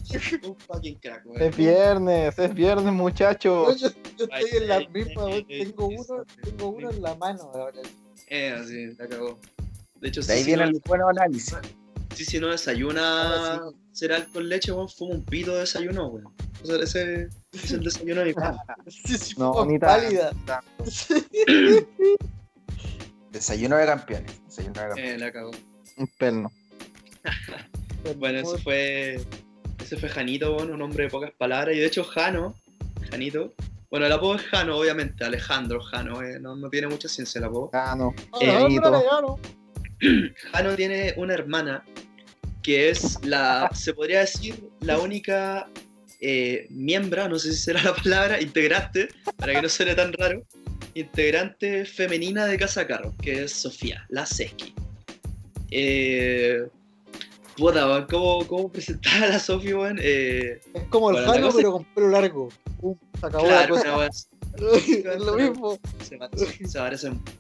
Un fucking crack, weón. Es viernes, es viernes, muchachos. Yo, yo estoy en la misma, weón. Tengo uno, tengo uno en la mano ahora. Eh, así, la cagó. De hecho, De ahí viene no, el buen análisis. Sisi no desayuna Ahora cereal con leche, weón, fuma un pito de desayuno, weón. O sea, ese es el desayuno de mi padre. Sí, sí, No, ni tan- pálida. Desayuno de campeones. Desayuno de campeones. Eh, la cagó. Un perno. Bueno, ese fue. Ese fue Janito, bueno, un hombre de pocas palabras. Y de hecho, Jano, Janito. Bueno, el apodo es Jano, obviamente, Alejandro Jano, eh, no, no tiene mucha ciencia el apodo. Ah, no. Ah, Eh, no, Benito. pero regalo. Jano tiene una hermana que es la, se podría decir, la única eh, miembro, no sé si será la palabra, integrante, para que no suene tan raro, integrante femenina de Casa Carros, que es Sofía, la Seski. Eh, puta, ¿cómo, ¿cómo presentar a la Sofía, weón? Eh, Es como el Bueno, Jano, pero con pelo largo. Se acabó claro, la cosa. es lo mismo. se, se parecen mucho.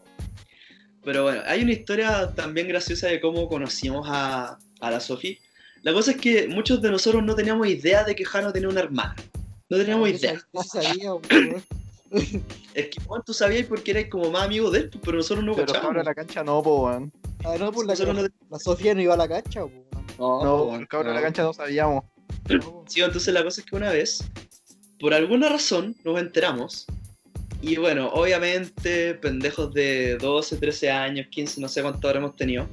Pero bueno, hay una historia también graciosa de cómo conocimos a, a la Sofi. La cosa es que muchos de nosotros no teníamos idea de que Jano tenía una hermana. No teníamos idea. sabía. Es que bueno, tú sabías porque erais como más amigo de él, pero nosotros no Pero cabrón, la cancha no, po, weón. Ah, no, pues la, no- la Sofía no iba a la cancha, weón. No, No, weón, cabrón, no. la cancha no sabíamos. Sí, entonces la cosa es que una vez, por alguna razón, nos enteramos. Y bueno, obviamente, pendejos de 12, 13 años, 15, no sé cuánto habremos tenido.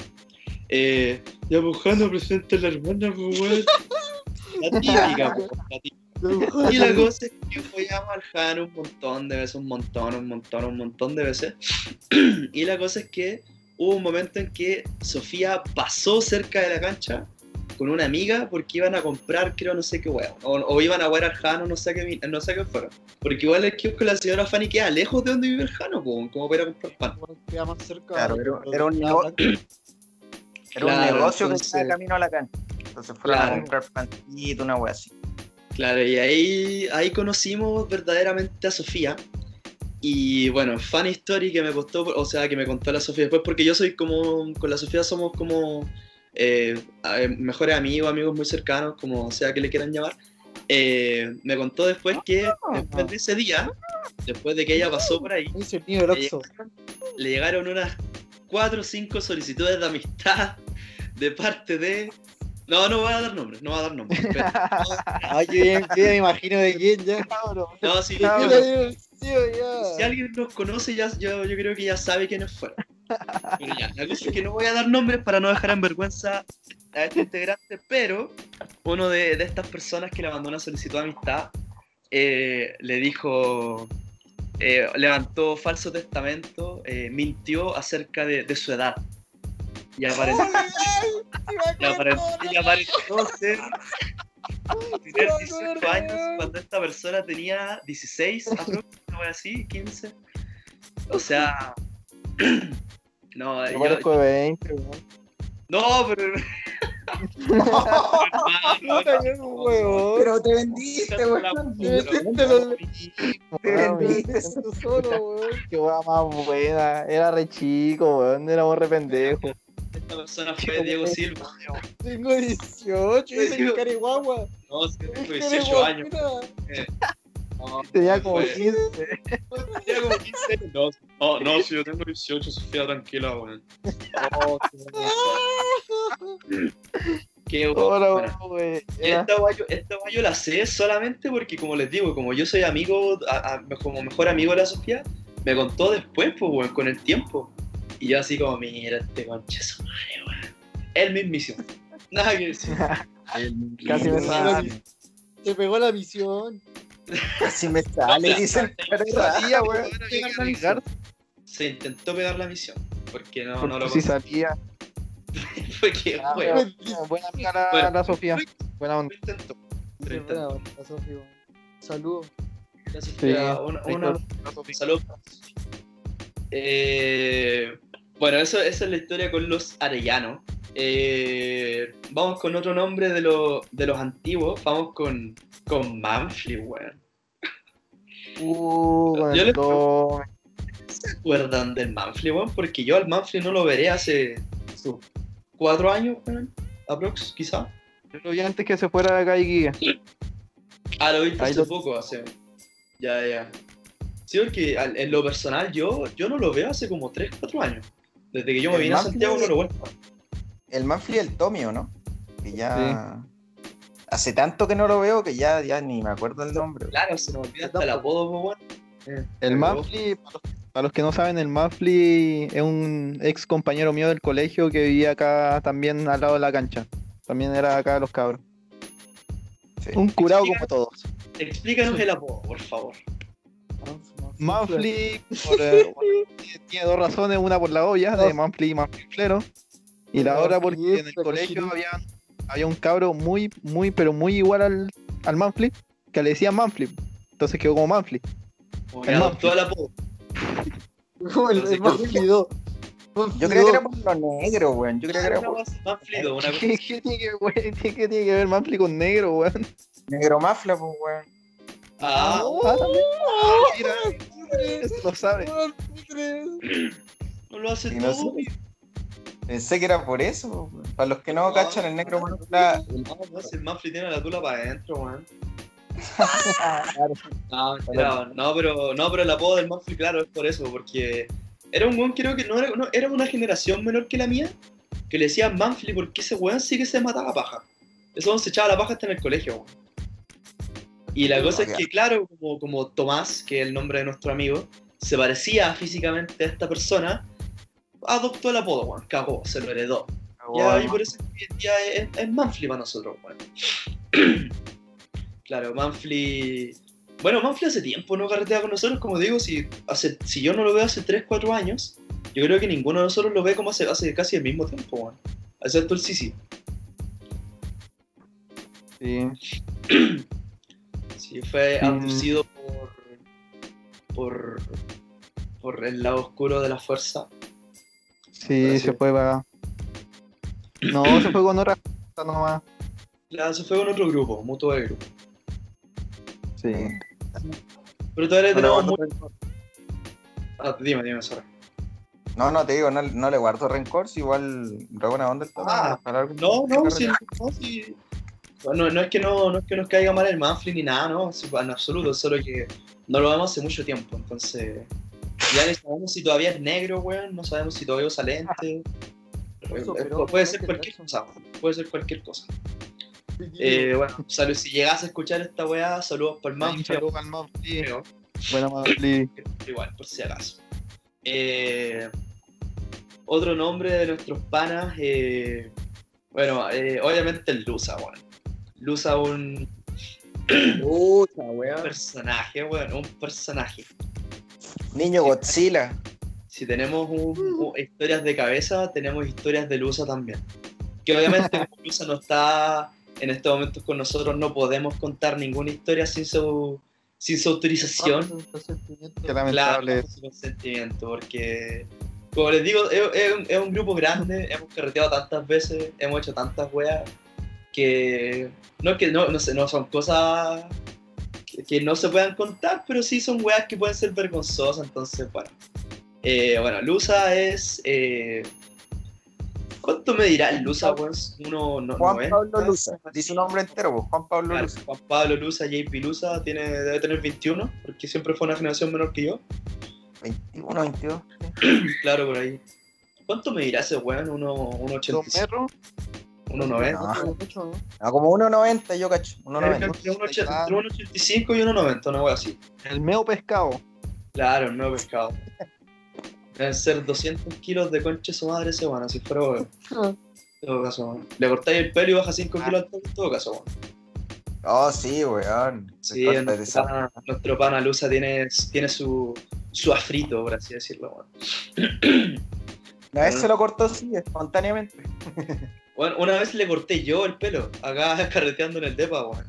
Eh, ya buscando presente a la hermana, pues, weón. La típica, pues, la típica. Y la cosa es que apoyamos al Jano un montón de veces, un montón, un montón, un montón de veces. Y la cosa es que hubo un momento en que Sofía pasó cerca de la cancha con una amiga porque iban a comprar, creo, no sé qué huevo. O, o iban a ver al Jano, no sé qué, no sé qué fueron. Porque igual el kiosco de la señora Fanny queda lejos de donde vive el Jano, po, como para ir a comprar pan. weón, queda más cerca. Claro, era- un de- nego- Era un Claro, negocio que estaba camino a la cancha. Entonces fueron Claro. a comprar pancito, una wea así. Claro, y ahí, ahí conocimos verdaderamente a Sofía. Y bueno, fan story que me costó, o sea, que me contó la Sofía después, porque yo soy como, con la Sofía somos como eh, eh, mejores amigos, amigos muy cercanos, como sea que le quieran llamar. Eh, me contó después que después de ese día, después de que ella pasó por ahí, del Oxxo. le llegaron unas 4 o 5 solicitudes de amistad de parte de... No, no voy a dar nombres, no voy a dar nombres. pero- Ay, yo ya, yo ya me imagino de quién ya. Cabrón. no, sí, Ya, yo- ya. Si alguien nos conoce, ya, yo, yo creo que ya sabe quiénes fueron. Pero ya, la cosa es que no voy a dar nombres para no dejar en vergüenza a este integrante, pero uno de, de estas personas que le mandó una solicitud de amistad eh, le dijo, eh, levantó falso testamento, eh, mintió acerca de, de su edad. Y aparentó, y aparentó ser tener 18 años cuando esta persona tenía 16, aproximadamente, así, 15. O sea, no, Yo parezco de 20, weón. no, pero. Es un huevón. Pero te vendiste, weón. Te Weón, vendiste. Tú solo, weón. Qué weá más buena. Era re chico, weón. Éramos re pendejos. Esta persona fue Diego Silva. Tengo 18, dice que cariguagua. No, sí, tengo 18 años. No, Tenía como fue- 15. Tenía como 15 No, no, no, si yo tengo 18, Sofía, tranquila, weón. Qué- bueno. esta yo- esta yo la sé solamente porque, como les digo, como yo soy amigo, a- a- como mejor amigo de la Sofía, me contó después, pues, weón, con el tiempo. Y yo así como, mira, este concha su madre, weón. El mismísimo. Nada que decir. Casi me sale. Se pegó la misión. Casi me sale, dicen. Salía, weón. Pegar la misión. Se intentó pegar la misión. Porque no, no lo Sí salía. Fue que, Ah, weón, Buena amiga la, Bueno. la Sofía. Buena onda. buena onda, weón. Saludos. La Sí. Sofía, una, una- La Sofía. Salud. Eh, bueno, eso, esa es la historia con los arellanos. Eh, vamos con otro nombre de, lo- de los antiguos. Vamos con, con Manfly, weón. Uh, Yo el le- Tome. ¿Se acuerdan del Manfly, weón? Porque yo al Manfly no lo veré hace sus cuatro años, weón. Aprox, quizá. Yo lo vi antes que se fuera de acá y guía. Ah, lo viste Ahí hace lo- poco, hace. Ya, ya. Sí, porque en lo personal yo, yo no lo veo hace como 3, 4 años. Desde que yo me vine a Santiago no lo vuelvo. a ver. El Manfly y el Tommy, ¿o no? Que ya. Hace tanto que no lo veo que ya, ya ni me acuerdo el nombre. Claro, se me olvida hasta el apodo, pues, weón. Eh, El Manfly, para los, para los que no saben, el Manfly es un ex compañero mío del colegio que vivía acá también al lado de la cancha. También era acá de los cabros. Sí. Un curado como todos. Explícanos el apodo, por favor. Manfly por, eh, bueno, tiene- dos razones, una por la olla de Manfly y Manfliflero, y la otra porque en el Manfly, colegio había, había un cabro muy, muy, pero muy igual al, al Manfly, que le decían Manfly. Entonces quedó como Manfly. Adoptó el apodo. Como el, el Manfly 2. Yo creo que era por lo negro, weón. Yo creo que era Una por cosa, Manflido, una cosa. ¿Qué, qué tiene que, güey, qué- qué tiene que ver Manfly con negro, weón? negro mafla, pues, weón. Ah, Ah, también. Ah, mira, eso lo sabe. no lo hace no todo. sé. Pensé que era por eso. Para los que no No, cachan, el negro mafla. No, no, si el Manfly tiene la tula para adentro, weón. No, mentira, no, pero, no, pero el apodo del Manfly, claro, es por eso, porque era un weón, creo que no era, no, era una generación menor que la mía, que le decían Manfly porque ese weón sí que se mataba paja. Ese weón se echaba la paja hasta en el colegio, weón. Y la cosa es que, claro, como, como Tomás, que es el nombre de nuestro amigo, se parecía físicamente a esta persona, adoptó el apodo, weón, cagó, se lo heredó. Ya, y por eso día es, es Manfly para nosotros, weón. claro, Manfly. Bueno, Manfly hace tiempo no carretea con nosotros, como digo, si, hace, si yo no lo veo hace 3, 4 años, yo creo que ninguno de nosotros lo ve como hace, hace casi el mismo tiempo, weón. Excepto el Sisi. Sí. Sí, fue Mm. abducido por, por. por el lado oscuro de la fuerza. Sí, se fue para. No, se fue con otra cosa nomás. Claro, se fue con otro grupo, mutuo de grupo. Sí. Pero todavía No tenemos guardo muy... Ah, dime, dime, sorry. No, no te digo, no, no le guardo rencor, si igual buena onda el Ah, No, no, sí, no, sí. No, no es que no, no es que nos caiga mal el Manfly ni nada, no, en absoluto, solo que no lo vemos hace mucho tiempo, entonces ya ni sabemos si todavía es negro, weón, no sabemos si todavía usa lente. Eso, Eh, pero- puede ser ¿qué cualquier cosa, puede ser cualquier cosa. Eh, bueno, salud, si llegas a escuchar esta weá, saludos por el Un Manfly, saludo al Manfly. creo, Buena Manfly. igual, por si acaso. Eh, otro nombre de nuestros panas, eh, bueno, eh, obviamente el Lusa, bueno. Lusa un Puta, weón. personaje, bueno, un personaje. Niño Godzilla. Si tenemos un- un- historias de cabeza, tenemos historias de Lusa también. Que obviamente como Lusa no está en estos momentos con nosotros, no podemos contar ninguna historia sin su, sin su autorización. Qué Claro, lamentable. bajo su consentimiento, porque, como les digo, es, es un, es un grupo grande, hemos carreteado tantas veces, hemos hecho tantas weas, que no, que no, no, sé, no son cosas que, que no se puedan contar, pero sí son weas que pueden ser vergonzosas, entonces, bueno. Eh, bueno, Lusa es... eh, ¿Cuánto me dirá Lusa, weón? Uno, no, Juan 90? Pablo Luza. Dice un nombre entero, pues, Juan Pablo Claro, Luza. Juan Pablo Lusa, JP Lusa, tiene, debe tener 21, porque siempre fue una generación menor que yo. 21, 22. Claro, por ahí. ¿Cuánto me dirá ese weón? Uno- Dos 1,85, metros. 1,90. No. ¿no? Ah, como 1.90 yo cacho. Eh, 1.90. Entre 1,80 entre 1,85 y 1,90, una wea así. El meo pescado. Claro, el nuevo pescado. Deben ser 200 kilos de concha su madre ese weón, si fuera weón. En todo caso, weón. Le cortáis el pelo y baja 5 kilos al toque, en todo caso, weón. Oh, sí, weón. Sí, Corta de nuestro esa- pana, nuestro pana Lusa tiene, tiene su, su afrito, por así decirlo, weón. Una vez se lo cortó así, espontáneamente. Bueno, una vez le corté yo el pelo, acá carreteando en el depa, weón.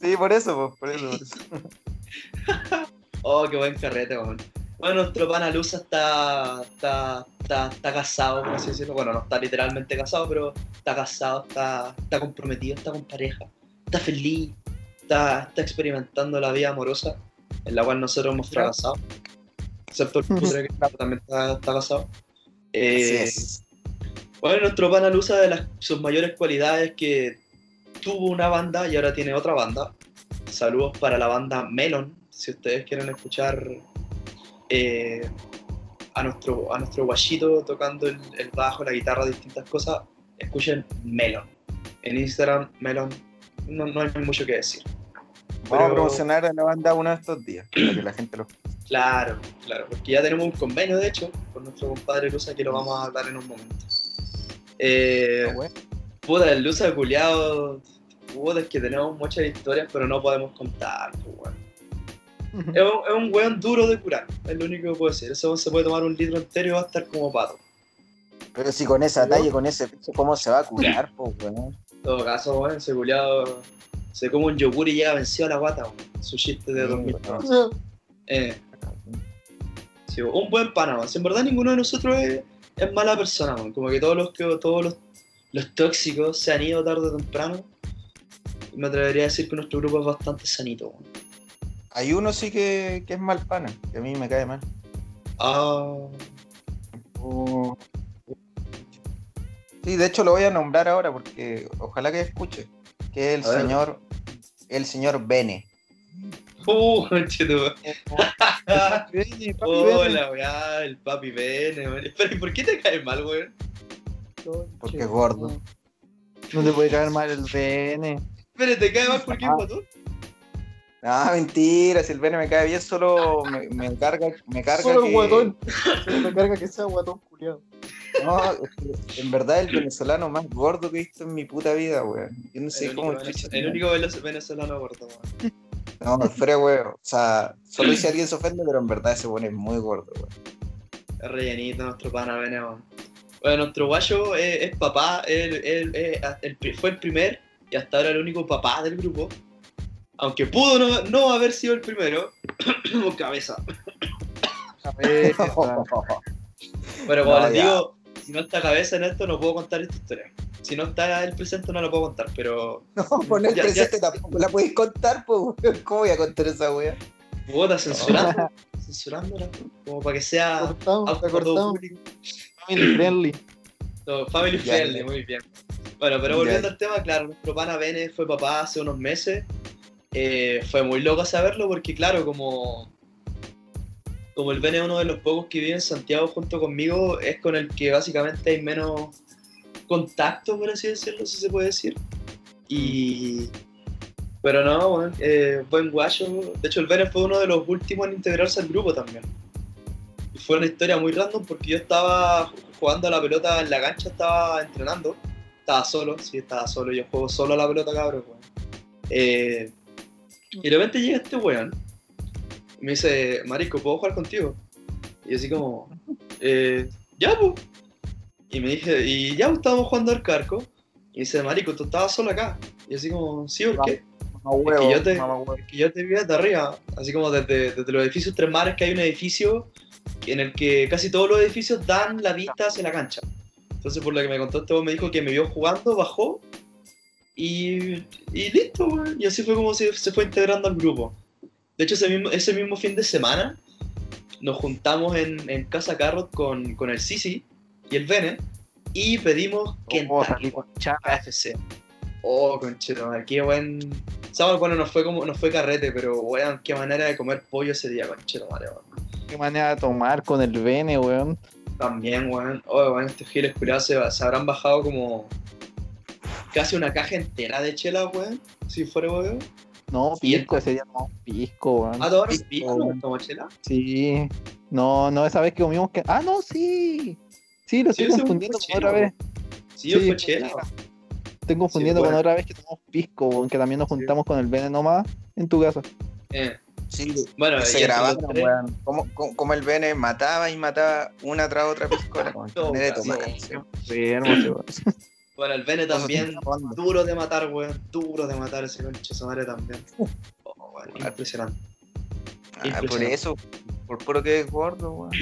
Sí, por eso, pues, por eso. por eso. Oh, qué buen carrete, weón. Bueno, nuestro pana Lusa está, está, está, está casado, por así decirlo. Bueno, no está literalmente casado, pero está casado, está, está comprometido, está con pareja, está feliz, está, está experimentando la vida amorosa, en la cual nosotros hemos fracasado. Excepto el putre que también está, está casado. Eh, Así es. Bueno, nuestro pana Lusa, de las, sus mayores cualidades es que tuvo una banda y ahora tiene otra banda. Saludos para la banda Melon, si ustedes quieren escuchar eh, a, nuestro, a nuestro guachito tocando el, el bajo, la guitarra, distintas cosas, escuchen Melon. En Instagram, Melon, no, no hay mucho que decir. Vamos a pero- promocionar a la banda uno de estos días, para que la gente lo Claro, claro, porque ya tenemos un convenio, de hecho, con nuestro compadre Lusa, que lo vamos a hablar en un momento. Eh, bueno. Puta, el Lusa culiado. Puta, es que tenemos muchas historias, pero no podemos contar, pues, weón. Es un, es un weón duro de curar, es lo único que puedo decir. Ese weón se puede tomar un litro entero y va a estar como pato. Pero si con esa talla y con ese peso, ¿cómo se va a curar, weón? En todo caso, weón, ese culiado se come un yogur y llega vencido a la guata, weón. Su chiste de Sí, 2000. weón. Eh, sí, un buen pana, en verdad ninguno de nosotros es, es mala persona. Como que todos los que todos los, los tóxicos se han ido tarde o temprano. Me atrevería a decir que nuestro grupo es bastante sanito, weón. Hay uno sí que, que es mal pana, que a mí me cae mal. Ah, Oh. Sí, de hecho lo voy a nombrar ahora porque ojalá que escuche. Que es A el ver. señor, el señor Bene. Uh. Papi, Bene. Hola, weá, el papi Bene, weón. Espera, ¿y por qué te cae mal, weón? Porque es gordo. No te puede caer mal el Bene. Espera, ¿te cae mal porque es guatón? Ah, mentira, si el Bene me cae bien, solo me, me carga, me carga Solo que- guatón. Solo me carga que sea guatón culiado. No, en verdad el venezolano más gordo que he visto en mi puta vida, weón. Yo no sé El cómo único, el único venezolano gordo, weón. No, fuera weón. O sea, solo si alguien se ofende, pero en verdad ese weón es muy gordo, weón. Es rellenito nuestro pana weón. Bueno, nuestro guayo es, es papá, él, él- pri- fue el primer y hasta ahora el único papá del grupo. Aunque pudo no, no haber sido el primero, cabeza. Cabeza. Pero como No, les digo, si no está cabeza en esto, no puedo contar esta historia. Si no está el presente, no lo puedo contar, pero. No, poner Ya, presente tampoco la podéis contar, pues, weón. ¿Cómo voy a contar esa weá? Puta, censurando. censurándola. Como para que sea Cortamos, cortamos. público. Family friendly. No, family Ya, friendly, ya. muy bien. Bueno, pero volviendo Ya. al tema, claro, nuestro pana Bene fue papá hace unos meses. Eh, fue muy loco saberlo porque, claro, como, como el Bene es uno de los pocos que vive en Santiago junto conmigo, es con el que básicamente hay menos contacto, por así decirlo, si se puede decir. Y. Pero no, bueno, eh, buen guayo. De hecho, el Bene fue uno de los últimos en integrarse al grupo también. Y fue una historia muy random porque yo estaba jugando a la pelota en la cancha, estaba entrenando. Estaba solo, sí, estaba solo. Yo juego solo a la pelota, cabrón, weón. Eh, y de repente llega este weón me dice, Marico, ¿puedo jugar contigo? Y así como, eh, ya, pues. Y me dije, y ya pues, estábamos jugando al carco. Y dice, Marico, tú estabas solo acá. Y así como, sí, ¿por qué? Huevo, yo te- que yo te vi desde arriba, así como desde, desde los edificios Tres Mares, que hay un edificio en el que casi todos los edificios dan la vista hacia la cancha. Entonces, por lo que me contó este me dijo que me vio jugando, bajó y, y listo, weón. Y así fue como se, se fue integrando al grupo. De hecho, ese mismo, ese mismo fin de semana nos juntamos en, en Casa Carrot con, con el Sisi y el Bene y pedimos Kentucky, Oh, con chapa. KFC. Oh, conchero, qué buen. Sábado, bueno, nos fue como nos fue carrete, pero weón, qué manera de comer pollo ese día, conchero, madre, weón. Qué manera de tomar con el Bene, weón. También, weón. Oh, weón, estos giles curados se, se habrán bajado como casi una caja entera de chela, weón. Si fuera weón. No, pisco, ese día no, pisco, weón. Ah, todos Pisco, como chela. Sí. No, no, esa vez que comimos que. Ah, no, sí. Sí, lo Sí, estoy confundiendo con otra vez. Sí, yo Sí, fue chela. Estoy confundiendo bueno. con otra vez que tomamos pisco, weón, que también nos juntamos con el Bene nomás en tu casa. Eh, Sí, bueno, se grabaron, weón. Como, como, como el Bene mataba y mataba una tras otra piscola. No, de tomar. Bueno, el Bene también, duro de matar, weón. Duro de matar ese concha su madre también. Oh, weón, impresionante. Ah, por eso, por puro que es gordo, weón.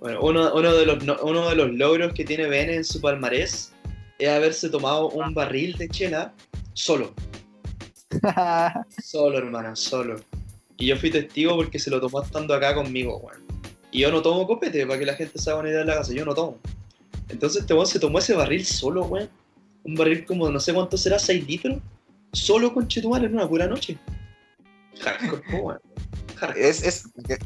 Bueno, uno, uno, de los, no- uno de los logros que tiene Bene en su palmarés es haberse tomado un barril de chela solo. Solo, hermano, solo. Y yo fui testigo porque se lo tomó estando acá conmigo, weón. Y yo no tomo copete, para que la gente se haga una idea de la casa, yo no tomo. Entonces este weón se tomó ese barril solo, weón. Un barril como no sé cuánto será, 6 litros. Solo con Chetumal en una pura noche. Hardcore, weón. Es, es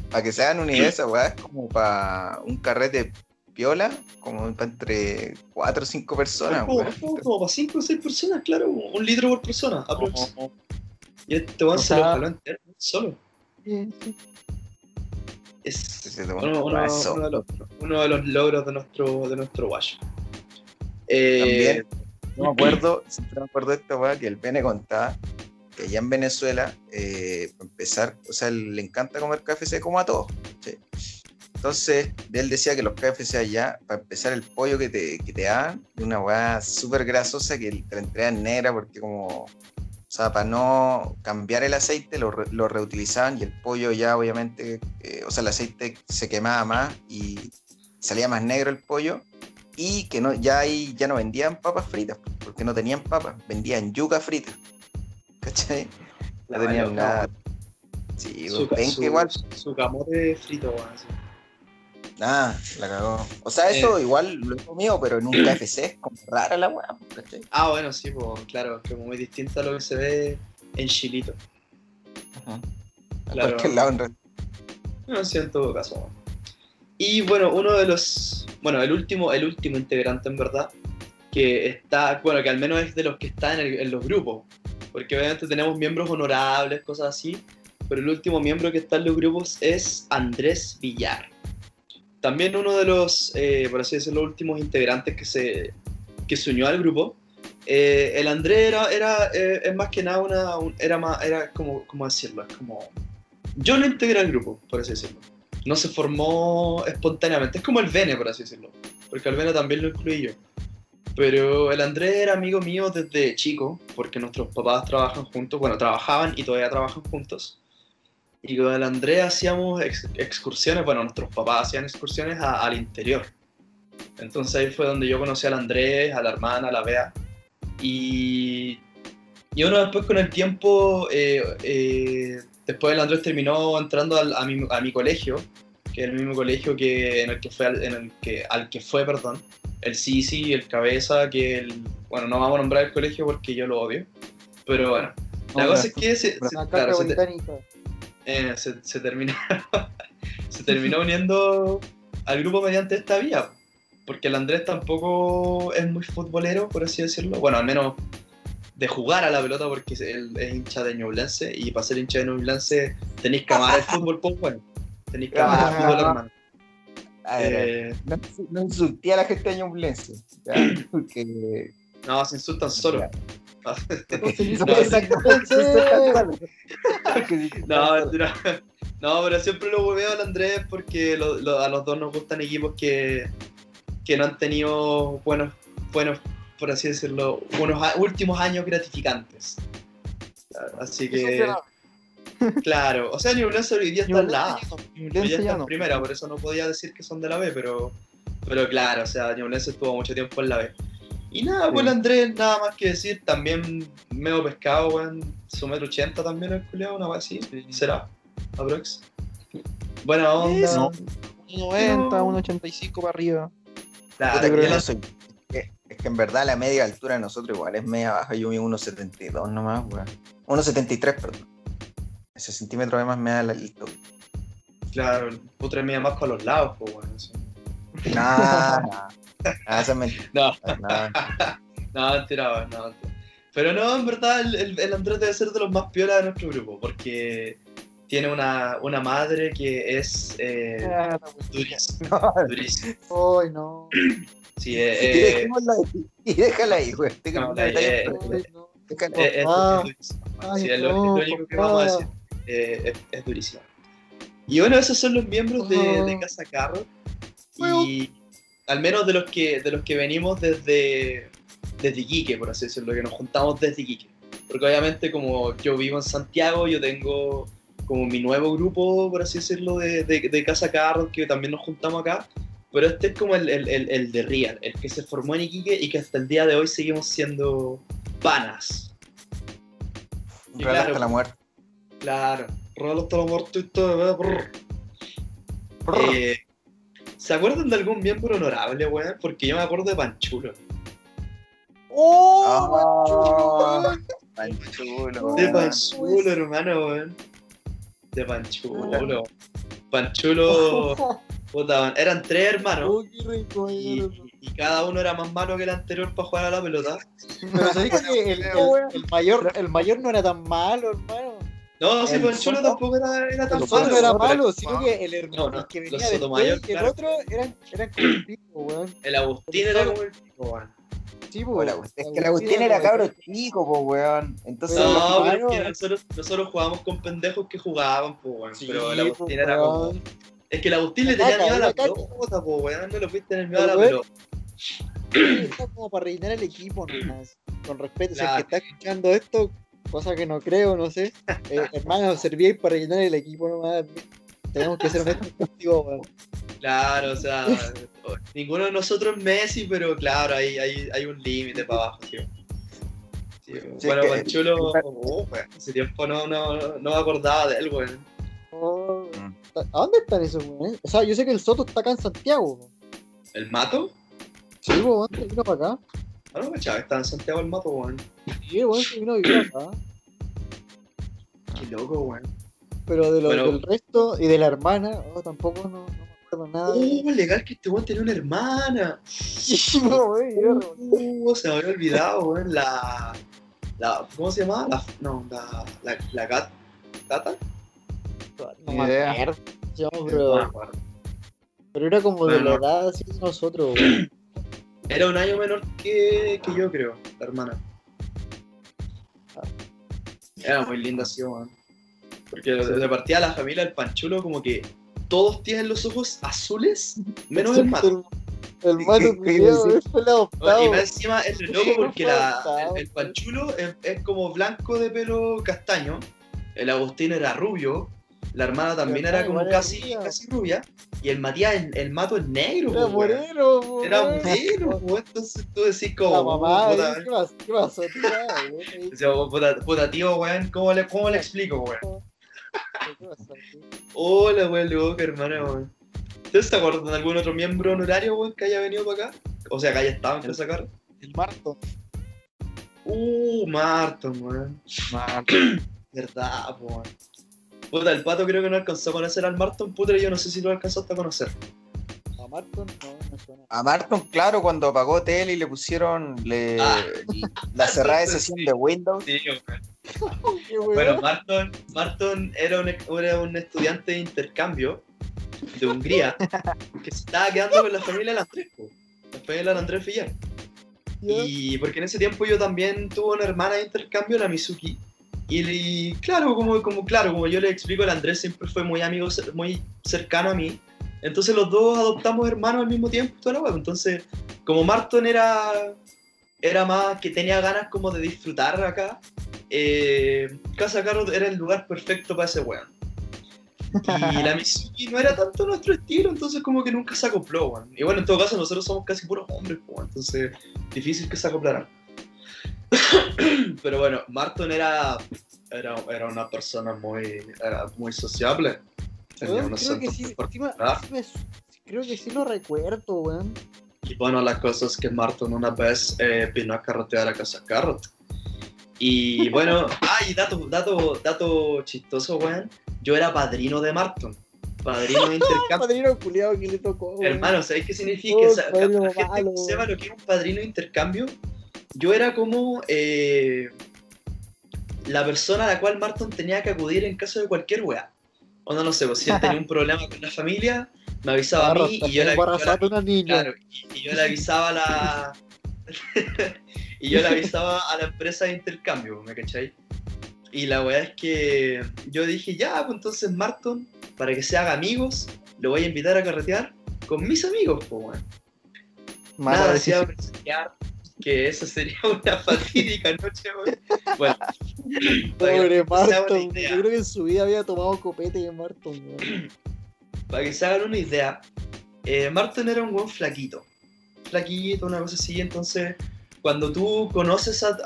para que se hagan una idea, esa weá es como para un carrete piola, como para entre 4 o 5 personas, como, como- como para 5 o 6 personas, claro. Un litro por persona, aprox. Y este weón se lo jaló entero, solo. Es uno, un uno- uno de los, uno de los logros de nuestro, de nuestro guayo. Eh, También, no me acuerdo, siempre me acuerdo de esta weá que el Bene contaba que allá en Venezuela, eh, empezar, o sea, le encanta comer KFC como a todos. Entonces, él decía que los KFC allá, para empezar, el pollo que te, que te de una weá súper grasosa que te la entregan negra porque como, o sea, para no cambiar el aceite, lo, lo reutilizaban y el pollo ya obviamente, eh, o sea, el aceite se quemaba más y salía más negro el pollo y que no, ya ahí ya no vendían papas fritas, porque no tenían papas, vendían yuca frita. ¿Cachai? No la tenían nada. Sí, Su, ven su- que igual. su camote frito, weón. así. Ah, la cagó. O sea, eso igual lo he comido, pero en un KFC es como rara la weá, ¿cachai? Ah, bueno, sí, pues, claro, como muy distinto a lo que se ve en Chilito. Ajá. Claro. cualquier lado en realidad. No, sí, en todo caso. Y bueno, uno de los. Bueno, el último, el último integrante, en verdad, que está. Bueno, que al menos es de los que están en, el- en los grupos. Porque obviamente tenemos miembros honorables, cosas así. Pero el último miembro que está en los grupos es Andrés Villar. También uno de los, eh, por así decirlo, últimos integrantes que se, que se unió al grupo. Eh, el Andrés era, era eh, es más que nada una. un- era más. Era como. ¿Cómo decirlo? Es como. Yo lo integré al grupo, por así decirlo no se formó espontáneamente. Es como el Vene, por así decirlo. Porque al Vene también lo incluí yo. Pero el Andrés era amigo mío desde chico, porque nuestros papás trabajan juntos. Bueno, trabajaban y todavía trabajan juntos. Y con el Andrés hacíamos ex- excursiones, bueno, nuestros papás hacían excursiones a- al interior. Entonces ahí fue donde yo conocí al Andrés, a la hermana, a la Bea. Y, y uno después con el tiempo, eh, eh, después el Andrés terminó entrando al- a, mi, a mi colegio, que es el mismo colegio que en el que fue, al, en el que, al que fue, perdón, el Sisi, el Cabeza, que el, bueno, no vamos a nombrar el colegio porque yo lo odio, pero bueno, la cosa es que se, se- claro, caca se británica. eh, se, se terminó, se terminó uniendo al grupo mediante esta vía. Porque el Andrés tampoco es muy futbolero, por así decirlo. Bueno, al menos de jugar a la pelota, porque él es hincha de Ñublense. Y para ser hincha de Ñublense tenéis que amar el fútbol, pues bueno. Tenéis que el fútbol, hermano. A ver, Eh, no, no insulté a la gente Ñublense. Porque. no, se insultan solo. No. No, pero siempre lo hueveo al Andrés porque lo- lo- a los dos nos gustan equipos que, que no han tenido buenos, buenos, por así decirlo, buenos últimos años gratificantes. Así que, claro, o sea, Ñublense hoy día está en la A. Ñublense ya está en no. primera, por eso no podía decir que son de la B, pero, pero claro, o sea, Ñublense estuvo mucho tiempo en la B. Y nada, pues el Andrés, nada más que decir, también medio pescado, weón, su metro ochenta también el culiado, una vez así, será, aprox. Buena onda. No. 90, 1.85 para arriba. Claro, que no soy- es, es que en verdad la media altura de nosotros igual es media baja. Yo mido 1.72 nomás, weón. 1.73, perdón. Ese centímetro además me da la lista. claro, putre mía más para los lados, pues bueno. así. Nah, nah. Mentira. No, Nah. no, weón, no. Pero no, en verdad, el, el- el Andrés debe ser de los más piolas de nuestro grupo, porque tiene una, una madre que es eh, durísima. durísima. Ay, no. Sí, Y, eh, eh, dejémosla ahí, y déjala ahí, güey. No, la- eh, Ay, no. Déjala eh, es, papá. es durísima. Ay, Sí, es lo, no, es lo único que vamos a decir. Eh, es, es durísima. Y bueno, esos son los miembros de, Oh. de Casa Carro. Y al menos de los que, de los que venimos desde, desde Iquique, por así decirlo, que nos juntamos desde Iquique. Porque obviamente como yo vivo en Santiago, yo tengo como mi nuevo grupo, por así decirlo, de, de, de Casa Carro, que también nos juntamos acá. Pero este es como el, el, el, el de Real, el que se formó en Iquique y que hasta el día de hoy seguimos siendo panas. Relato claro. hasta la muerte. Claro, Rolo hasta la muerte y todo, brr. Eh, ¿Se acuerdan de algún miembro honorable, weón? Porque yo me acuerdo de Panchulo. Ah, Panchulo, De weón. Panchulo, hermano, weón. De Panchulo. Panchulo, puta, eran tres hermanos Oh, qué rico, y, y cada uno era más malo que el anterior para jugar a la pelota. Pero sabéis que el, el, el mayor, el mayor no era tan malo, hermano. No, sí, El Panchulo Soto- tampoco era, era tan El malo. no era malo, sino que el hermano No, no, el que venía después y el claro. otro eran, eran como el pico, weón. El Agustín era como el pico, weón. Sí, po, Hola, güey. Es que la Agustín era cabro chico, po, weón. Entonces, No, pero es que nosotros, nosotros jugábamos con pendejos que jugaban, pues, weón. Sí, pero el Agustín po, era como. Es que el Agustín le La tenía caca, miedo a la pelota, po, weón. No le fuiste tener miedo a la pelota. Está como para rellenar el equipo nomás. Con respeto, si el Claro. que está escuchando esto, cosa que no creo, no sé. Eh, hermano, servíais para rellenar el equipo nomás. Tenemos que ser honestos contigo, weón. Claro, o sea, ninguno de nosotros es Messi, pero claro, hay, hay, hay un límite para abajo, tío. Sí, Sí, bueno, es que- Panchulo, oh, hace tiempo no, no, no me acordaba de él, weón. Oh, Mm. ¿A dónde están esos, weón? O sea, yo sé que el Soto está acá en Santiago. weón. ¿El Mato? Sí, weón, vino para acá. Ah, no, cachaba, estaba en Santiago el Mato, weón. Sí, weón, se vino a vivir acá. Qué loco, weón. Pero de lo, Bueno. del resto y de la hermana, oh, tampoco no, no me acuerdo nada. Oh, legal que este weón tenía una hermana. Sí, weón, yo- Uh, se me había olvidado, weón. La, la. ¿Cómo se llamaba? La, no, la. La, la gat, ¿Gata? no me idea. acuerdo. No pero, acuerdo. pero era como de la edad así de nosotros, weón. Era un año menor que, que yo, creo, la hermana. Era muy linda, sí, weón. Porque de de partida la familia del Panchulo, como que todos tienen los ojos azules, menos el mato. El ¿Qué- mato decir? fue el adoptado. Y más encima es loco porque la, el, el Panchulo es, es como blanco de pelo castaño, el Agustín era rubio, la hermana también era como casi, rubia. casi rubia, y el Matías, el, el mato es negro, Era moreno, Era weón. moreno, entonces tú decís como, La mamá, puta. ¿qué pasó? ¿Qué pasó? decía, oh, puta, puta, tío, weón, ¿cómo le, cómo le explico, weón? Hola, weón, loca, hermana, weón. ¿Ustedes se acuerdan de algún otro miembro honorario, weón, que haya venido para acá? O sea, que haya estado en Casa Carro. El Marto. Uh, Marton, weón. Verdad, po, weón. Puta, el pato creo que no alcanzó a conocer al Marton, puta, y yo no sé si lo alcanzaste a conocer. A Marto no me suena. A Marton, claro, cuando apagó tele y le pusieron le- Ah. la cerrada de sesión de Windows. Sí, weón. Bueno, Marton, Marton era, un, era un estudiante de intercambio de Hungría que se estaba quedando con la familia del Andrés, po, la familia del Andrés Villar. Y porque en ese tiempo yo también tuve una hermana de intercambio, la Mizuki. Y, y claro, como, como, claro, como yo le explico, el Andrés siempre fue muy amigo, muy cercano a mí. Entonces los dos adoptamos hermanos al mismo tiempo toda la wea. Entonces, como Marton era, era más que tenía ganas como de disfrutar acá, eh, Casa Carrot era el lugar perfecto para ese weón. Y la Mizuki no era tanto nuestro estilo, entonces como que nunca se acopló, weón. Y bueno, en todo caso nosotros somos casi puros hombres, weón, entonces difícil que se acoplaran. Pero bueno, Marton era, era, era una persona muy, era muy sociable. Tenía creo que sí, creo que sí lo recuerdo, weón. Y bueno, la cosa es que Marton una vez eh, vino a carretear a Casa Carrot. Y bueno, ay, dato, dato, dato chistoso, weón. Yo era padrino de Marton. Padrino de intercambio. Padrino culiado que le tocó, weón. Hermano, ¿sabéis qué significa? Oh, O sea, padrino la gente malo. que sepa lo que es un padrino de intercambio, yo era como eh, la persona a la cual Marton tenía que acudir en caso de cualquier weá. O no, no sé, pues, si él tenía un problema con la familia, me avisaba a mí y yo le, yo le- Embarazada una niña. claro, y, y yo le avisaba a la. y yo le avisaba a la empresa de intercambio, ¿me cachai? Y la weá es que yo dije, ya, pues entonces Marton, para que se haga amigos, lo voy a invitar a carretear con mis amigos, pues weón. Nada que esa sería una fatídica noche, weón. Bueno, Pobre Marton. Yo creo que en su vida había tomado copete de Marton, weón. para que se hagan una idea, eh, era un buen flaquito. Flaquito, una cosa así. Entonces, cuando tú conoces a,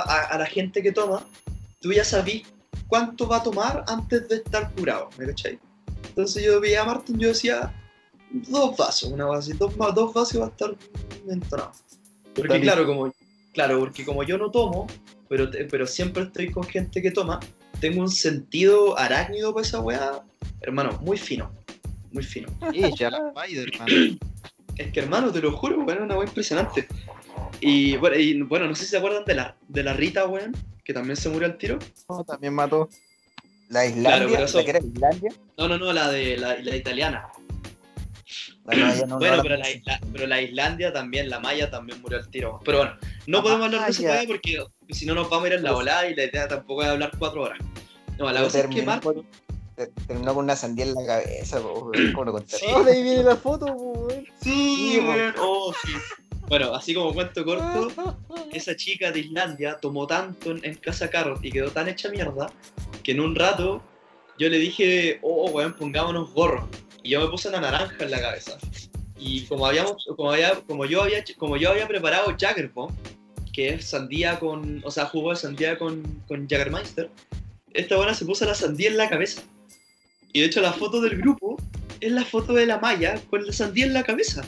a- la gente que toma, tú ya sabís cuánto va a tomar antes de estar curado, ¿me cachai? Entonces yo veía a Martin, yo decía, dos vasos, una base, dos, dos vasos va a estar entonado. Porque claro, como, claro, porque como yo no tomo, pero, te- pero siempre estoy con gente que toma, tengo un sentido arácnido para esa weá, hermano, muy fino, muy fino. Sí, ya la Spider-Man. Es que hermano, te lo juro, weón, una weá impresionante. Y bueno, y, bueno, no sé si se acuerdan de la, de la Rita, weón, que también se murió al tiro. No, también mató. La Islandia, pero eso- la que era Islandia. No, no, no, la de la, la italiana. No, bueno, no pero, la, isla- pero la Islandia también, la Maya también murió al tiro. Pero bueno, no podemos hablar de eso todavía porque si no nos vamos a ir en la volada y la idea tampoco es hablar cuatro horas. No, la cosa es que ter- terminó con una sandía en la cabeza, po. ¿cómo lo conté? Sí. Oh, de ahí viene la foto, weón. Sí, weón. Oh, sí. Bueno, así como cuento corto, esa chica de Islandia tomó tanto en, en Casa Carrot y quedó tan hecha mierda que en un rato yo le dije, oh, weón, pongámonos gorros. Y yo me puse una naranja en la cabeza. Y como habíamos, como había, como yo había, como yo había preparado Jagger Bomb, que es sandía con, o sea, jugo de sandía con, con Jaggermeister, esta buena se puso la sandía en la cabeza. Y de hecho la foto del grupo es la foto de la Maya con la sandía en la cabeza.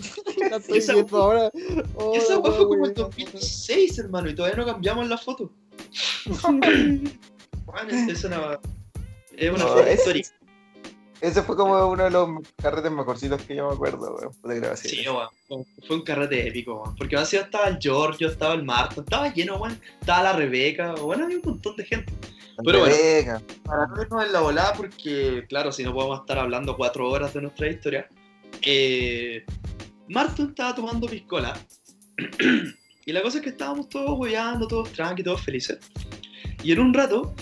La estoy Esa- viendo ahora. Oh, Esa fue como en weón. 2016, hermano, y todavía no cambiamos la foto. Es una, es una No, foto es- histórica. Ese fue como uno de los carretes mejorcitos que yo me acuerdo, weón. Lo hacía. Sí, weón. Fue- un carrete épico, weón. Porque encima estaba el Giorgio, estaba el Marto, estaba lleno, weón. Estaba la Rebeca, bueno, había un montón de gente. Pero bueno. Rebeca. Para no irnos en la volada, porque, claro, si no podemos estar hablando cuatro horas de nuestra historia, eh, Marto estaba tomando piscola. y la cosa es que estábamos todos hueveando, todos tranqui, todos felices. Y en un rato,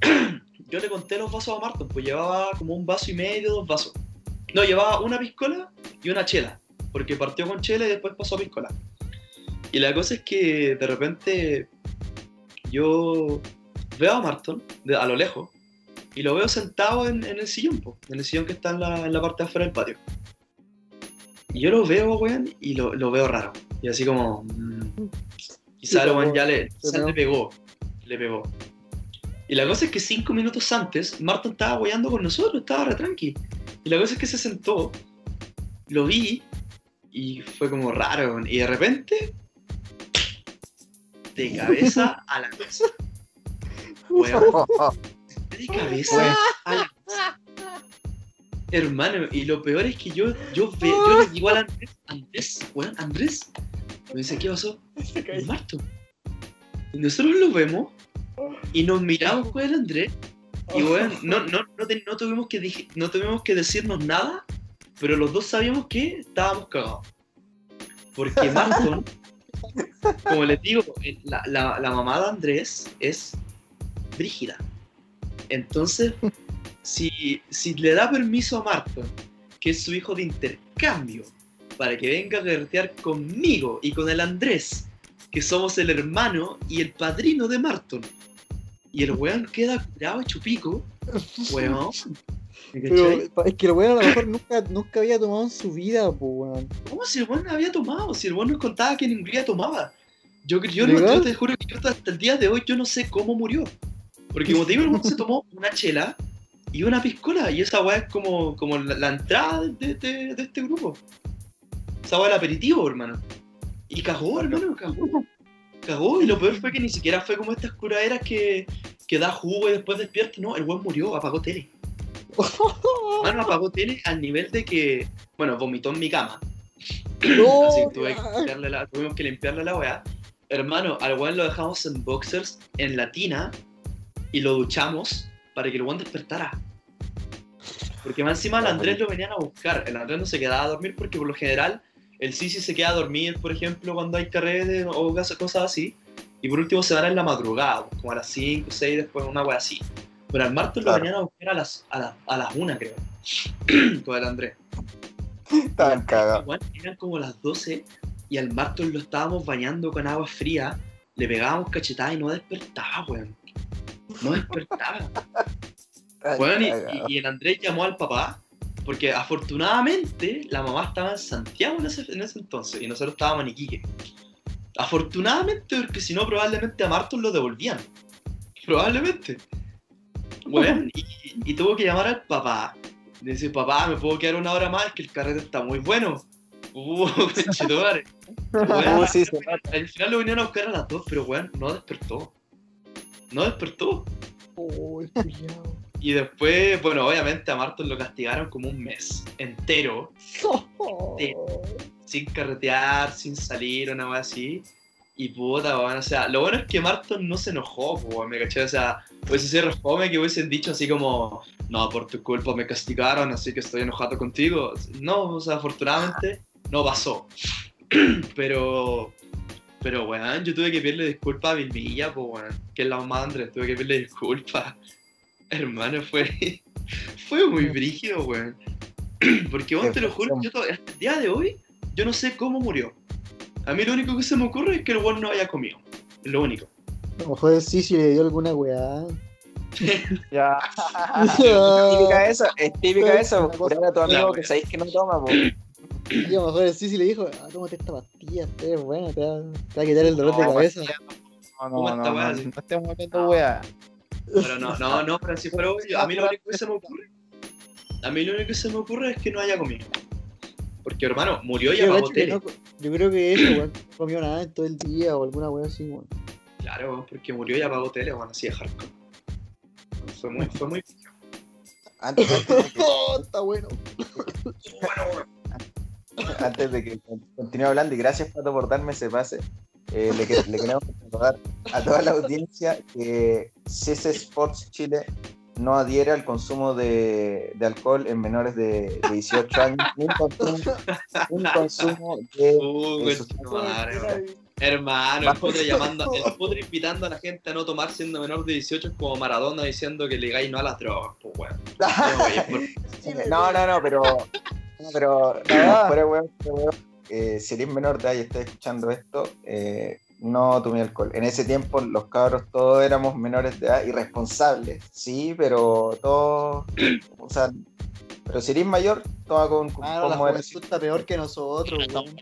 yo le conté los vasos a Marto, pues llevaba como un vaso y medio, dos vasos. No, llevaba una piscola y una chela, porque partió con chela y después pasó a piscola. Y la cosa es que de repente yo veo a Marton de- a lo lejos y lo veo sentado en, en el sillón, po, en el sillón que está en la, en la parte de afuera del patio. Y yo lo veo, weón, y lo, lo veo raro. Y así como. mm, quizá weón ya le, quizá le pegó. Le pegó. Y la cosa es que cinco minutos antes, Marton estaba weyando con nosotros, estaba re tranqui. Y la cosa es que se sentó, lo vi, y fue como raro. Y de repente, de cabeza a la mesa. Weón, de cabeza a la mesa. Hermano, y lo peor es que yo, yo, ve, yo le digo al Andrés, Andrés, weón, Andrés, me dice, ¿qué pasó? Marto. Y nosotros lo vemos y nos miramos con el Andrés Y bueno, no, no, no, te- no tuvimos que no tuvimos que decirnos nada, pero los dos sabíamos que estábamos cagados. Porque Marton, como les digo, eh, la, la, la mamá de Andrés es brígida. Entonces, si, si le da permiso a Marton, que es su hijo de intercambio, para que venga a guerrear conmigo y con el Andrés, que somos el hermano y el padrino de Marton, y el weón queda curado hecho pico, weón. ¿me Pero es que el weón a lo mejor nunca, nunca había tomado en su vida, po, weón. ¿Cómo si el weón había tomado? Si el weón nos contaba que ningún día tomaba. Yo, yo, no- yo te juro que yo hasta el día de hoy yo no sé cómo murió. Porque como te digo, el weón se tomó una chela y una piscola. Y esa weá es como, como la, la entrada de, de- de este grupo. Esa weá el aperitivo, hermano. Y cagó, hermano, cagó. Cagó. Y lo peor fue que ni siquiera fue como estas curaderas que, que da jugo y después despierta. No, el weón murió, apagó tele. Mano, apagó tele al nivel de que, bueno, vomitó en mi cama. No, Así que tuve que ya. limpiarle la, tuvimos que limpiarle la weá. Hermano, al weón lo dejamos en boxers en la tina y lo duchamos para que el weón despertara. Porque más encima al Andrés lo venían a buscar. El Andrés no se quedaba a dormir porque por lo general el Sisi se queda a dormir, por ejemplo, cuando hay carreras o cosas cosas así. Y por último se van en la madrugada, como a las 5, 6, después una weá así. Pero al martes lo Claro. venían a buscar a las, a, las- a las 1, creo. con el Andrés. Estaban cagados. Igual eran como las 12 y al Marton lo estábamos bañando con agua fría, le pegábamos cachetadas y no despertaba, weón. No despertaba. Weón, y el Andrés llamó al papá, porque afortunadamente la mamá estaba en Santiago en ese, en ese entonces y nosotros estábamos en Iquique. Afortunadamente, porque si no, probablemente a Marton lo devolvían. Probablemente. Weón, y, y tuvo que llamar al papá. Dice, papá, ¿me puedo quedar una hora más? Que el carrete está muy bueno. Uh, Uh, sí, al final lo vinieron a buscar a las dos, pero weón, no despertó. No despertó. Oh. Y después, bueno, obviamente a Marton lo castigaron como un mes entero, sin carretear, sin salir, una vez así. Y puta, weón, o sea, lo bueno es que Marton no se enojó, weón, me caché, o sea, hubiese sido refome que hubiesen dicho así como, no, por tu culpa me castigaron, así que estoy enojado contigo. No, o sea, afortunadamente no pasó. pero, pero, weón, yo tuve que pedirle disculpas a Vilmilla, pues, weón, que es la mamá de Andrés, tuve que pedirle disculpas. Hermano, fue, fue muy brígido, weón. Porque, weón, te lo juro, yo to- hasta el día de hoy, yo no sé cómo murió. A mí lo único que se me ocurre es que el weón no haya comido. Lo único. A lo mejor sí, si le dio alguna weá. Ya. Es típica esa, es típica cosa- curar a tu amigo que sabéis que no toma, po. Y a lo mejor el Sisi le dijo, ah, tómate esta pastilla, es buena, te va, te va a quitar el dolor de No, cabeza. No, ¿Cómo no, no, weá? no, no weá. Pero no, no, no, pero si fuera obvio, a mí lo único que se me ocurre, a mí lo único que se me ocurre es que no haya comido. Porque, hermano, murió y apagó tele. no yo creo que eso, weón, no comió nada en todo el día o alguna weá así, weón. Claro, weón, porque murió y apagó tele, bueno, así de hardcore. Fue muy, fue muy... Antes, antes de que, Oh, está bueno. antes de que continúe hablando, y gracias Pato por darme ese pase, eh, le, que- le queremos recordar a toda la audiencia que CS Sports Chile no adhiere al consumo de, de alcohol en menores de, de 18 años, ni consumo, de... Uh, weón. Hermano, el podre llamando, el podre invitando a la gente a no tomar siendo menor de 18 es como Maradona diciendo que le digáis no a las drogas, pues weón. No, No, no, pero. No, pero. No, fuera weón, fuera weón, eh, si eres menor de edad y estás escuchando esto, eh, no tomé alcohol. En ese tiempo los cabros todos éramos menores de edad, irresponsables, sí, pero todos. O sea, pero si eres mayor, toma con, con, Ah, con la está peor que nosotros, weón.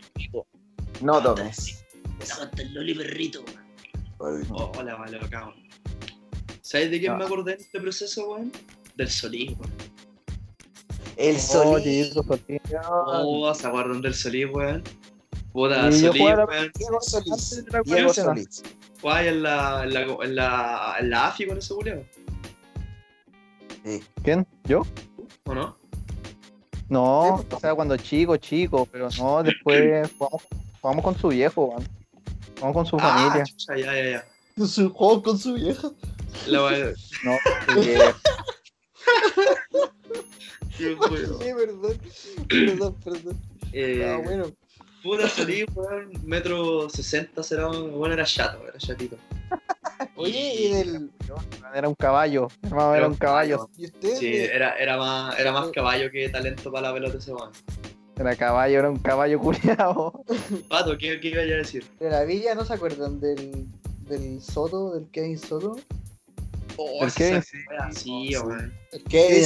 No tomes. El loli perrito. Oh, hola, vale, cabrón. ¿Sabes de quién me acordé en este proceso, weón? Del Solís, weón. El Oye, solís. eso, Solís. Oh, ¿se acuerdan del Solís, weón? Puta, Solís, weón. Diego Solís. Diego. Solís. Ahí en la, en la, en la, en la AFI con ese culeo, Sí. ¿Quién? ¿Yo? ¿o no? No, o sea, cuando chico, chico, pero no, después jugamos, jugamos con su viejo, weón. Jugamos con su Ah, familia. chucha, ya, ya, ya. Su juego con su vieja. La No, Porque Qué. Sí, perdón. Perdón, perdón. Eh, Ah, bueno. Puta salí, weón, metro 60 será, bueno, era chato, era chatito. Oye, y del. Era un caballo. Hermano, era un caballo. ¿Y usted? Sí, era, era, más, era más caballo que talento para la pelota ese weón. Era caballo, era un caballo culiado. Pato, ¿qué, qué iba a decir? de la villa, ¿no se acuerdan del. del Soto, del Kevin Soto? Oh. El Kevin, Sí, sí,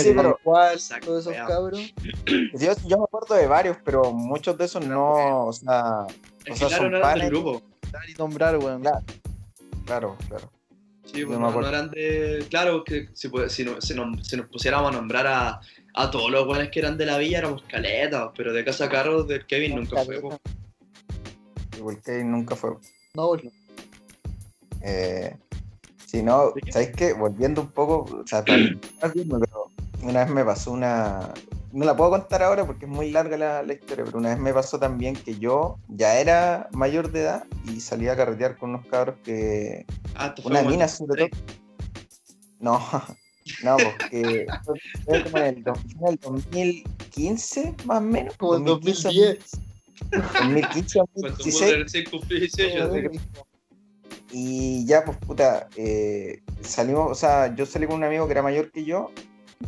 el pero- Pascual, Exacto, todos esos cabros. Yo, yo me acuerdo de varios, pero muchos de esos no, o sea, O sea, son no panes. grupo. Dar y nombrar, weón. Claro. claro, claro. Sí, pues, no, eran de. Claro, que si, puede- si, no- si nos, si nos pusiéramos a nombrar a, a todos los buenos que eran de la villa, éramos caletas, pero de casa Carlos del Kevin nunca fue. po. Igual que nunca fue. No, bueno. Eh, si no. ¿sabéis qué? Volviendo un poco, o sea, pero una vez me pasó una. No la puedo contar ahora porque es muy larga la, la historia, pero una vez me pasó también que yo ya era mayor de edad y salía a carretear con unos cabros que. Ah, Una mina, sobre todo. No, no, porque fue como en el, en el 2015, más o menos. Como 2015, 2010. 2015, Cuando 2016. Mother Y ya, pues puta, eh, salimos, o sea, yo salí con un amigo que era mayor que yo,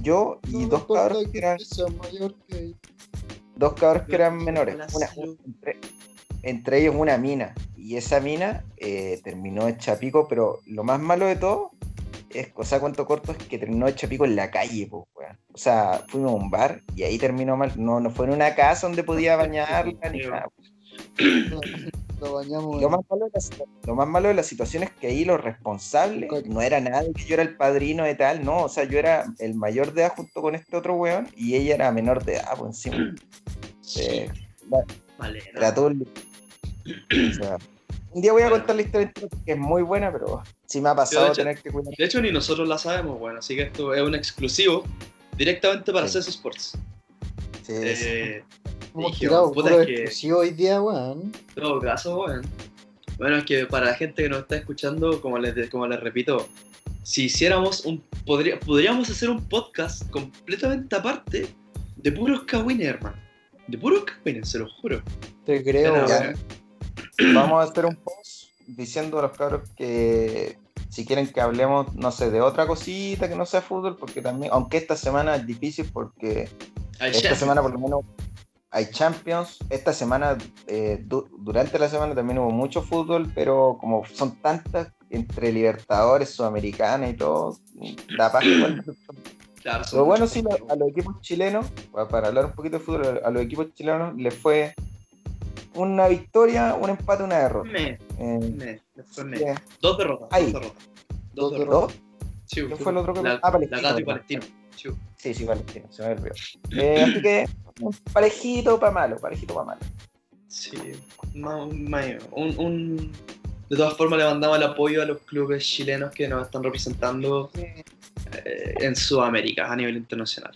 yo y No dos cabros que eran, mayor que. dos cabros que eran menores. Una- entre, entre ellos una mina. Y esa mina eh, terminó hecha pico, pero lo más malo de todo es, o sea, cuento corto, es que terminó hecha pico en la calle, pues, weón. O sea, fuimos a un bar y ahí terminó mal. No, no fue en una casa donde podía bañarla ni nada. Lo bañamos. Lo más, malo de la, lo más malo de la situación es que ahí los responsables no era nada de que yo era el padrino de tal, no, o sea, yo era el mayor de edad junto con este otro weón y ella era menor de edad, pues encima. Eh, Vale, no. era todo el- o sea, un día voy a contar la historia porque es muy buena, pero sí me ha pasado hecho- tener que cuidar. De hecho, ni nosotros la sabemos, bueno, así que esto es un exclusivo directamente para Sí. CS Sports. Sí, sí. Hemos tirado puta, puro es que- exclusivo hoy día, weón. Todo caso, bueno. Bueno, es que para la gente que nos está escuchando, como les, como les repito, si hiciéramos un. Podría, podríamos hacer un podcast completamente aparte de puros cagüines, hermano. De puros cagüines, se lo juro. Te creo, Ya, weón. Vamos a hacer un post diciendo a los cabros que si quieren que hablemos, no sé, de otra cosita que no sea fútbol, porque también, aunque esta semana es difícil porque Ay, esta ya. semana por lo menos hay Champions, esta semana, eh, du- durante la semana también hubo mucho fútbol, pero como son tantas entre Libertadores, Sudamericana y todo, da igual. Claro, Pero bueno, sí, lo- a los equipos chilenos, pa- para hablar un poquito de fútbol, a los equipos chilenos les fue una victoria, un empate, una derrota. Me, Eh, me, me. Dos derrotas. Dos derrotas. Dos Dos derrotas. ¿Qué fue el otro que la, Ah, Palestino, la Gato y ¿verdad? Palestino. Sí. Sí, sí, Palestino, se me olvidó. Eh, así que, parejito para malo, parejito para malo. Sí, un, un- De todas formas, le mandamos el apoyo a los clubes chilenos que nos están representando eh, en Sudamérica a nivel internacional.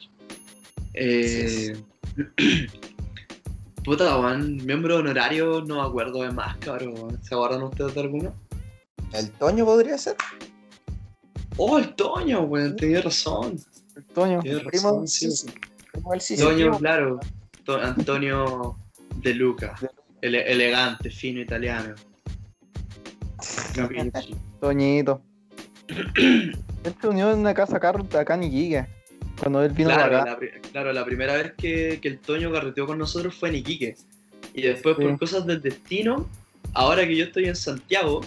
Eh, Puta, weón, miembro honorario, no me acuerdo de más, cabrón. ¿Se acuerdan ustedes de alguno? ¿El Toño podría ser? Oh, el Toño, weón, tenía razón. Toño. Primo razón, del sí. Sisi. Toño, Primo- claro. To- Antonio De Luca. Ele- elegante, fino, italiano. Toñito. Él se unió en una casa carro acá en Iquique. Cuando él vino Claro, acá. la, claro, la primera vez que, que el Toño carreteó con nosotros fue en Iquique. Y después, Sí. por cosas del destino, ahora que yo estoy en Santiago,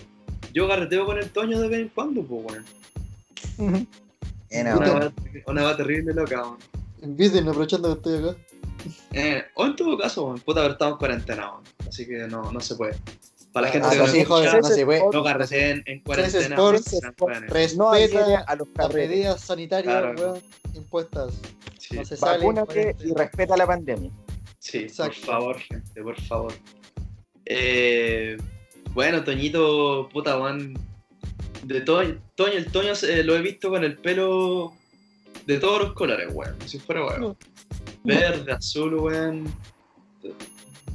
yo carreteo con el Toño de vez en cuando, pues, weón. Bien, Una va- Una va terrible loca, weón. Inviten aprovechando que estoy acá. Eh, o en todo caso, weón, puta, pero estamos en cuarentena, weón. Así que no, no se puede. Para la Ah, gente Ah, que no, no sí, escucha, joder, no se puede. no en CS cuarentena. Sports. No adhiere respeta a los las medidas sanitarias, Claro. weón, impuestas. Sí, No se sale. en y respeta la pandemia. sí, Exacto. por favor, gente, por favor. Eh, bueno, Toñito, puta, weón. De Toño, Toño, el Toño se- lo he visto con el pelo de todos los colores, weón. Si fuera weón. Verde, azul, weón.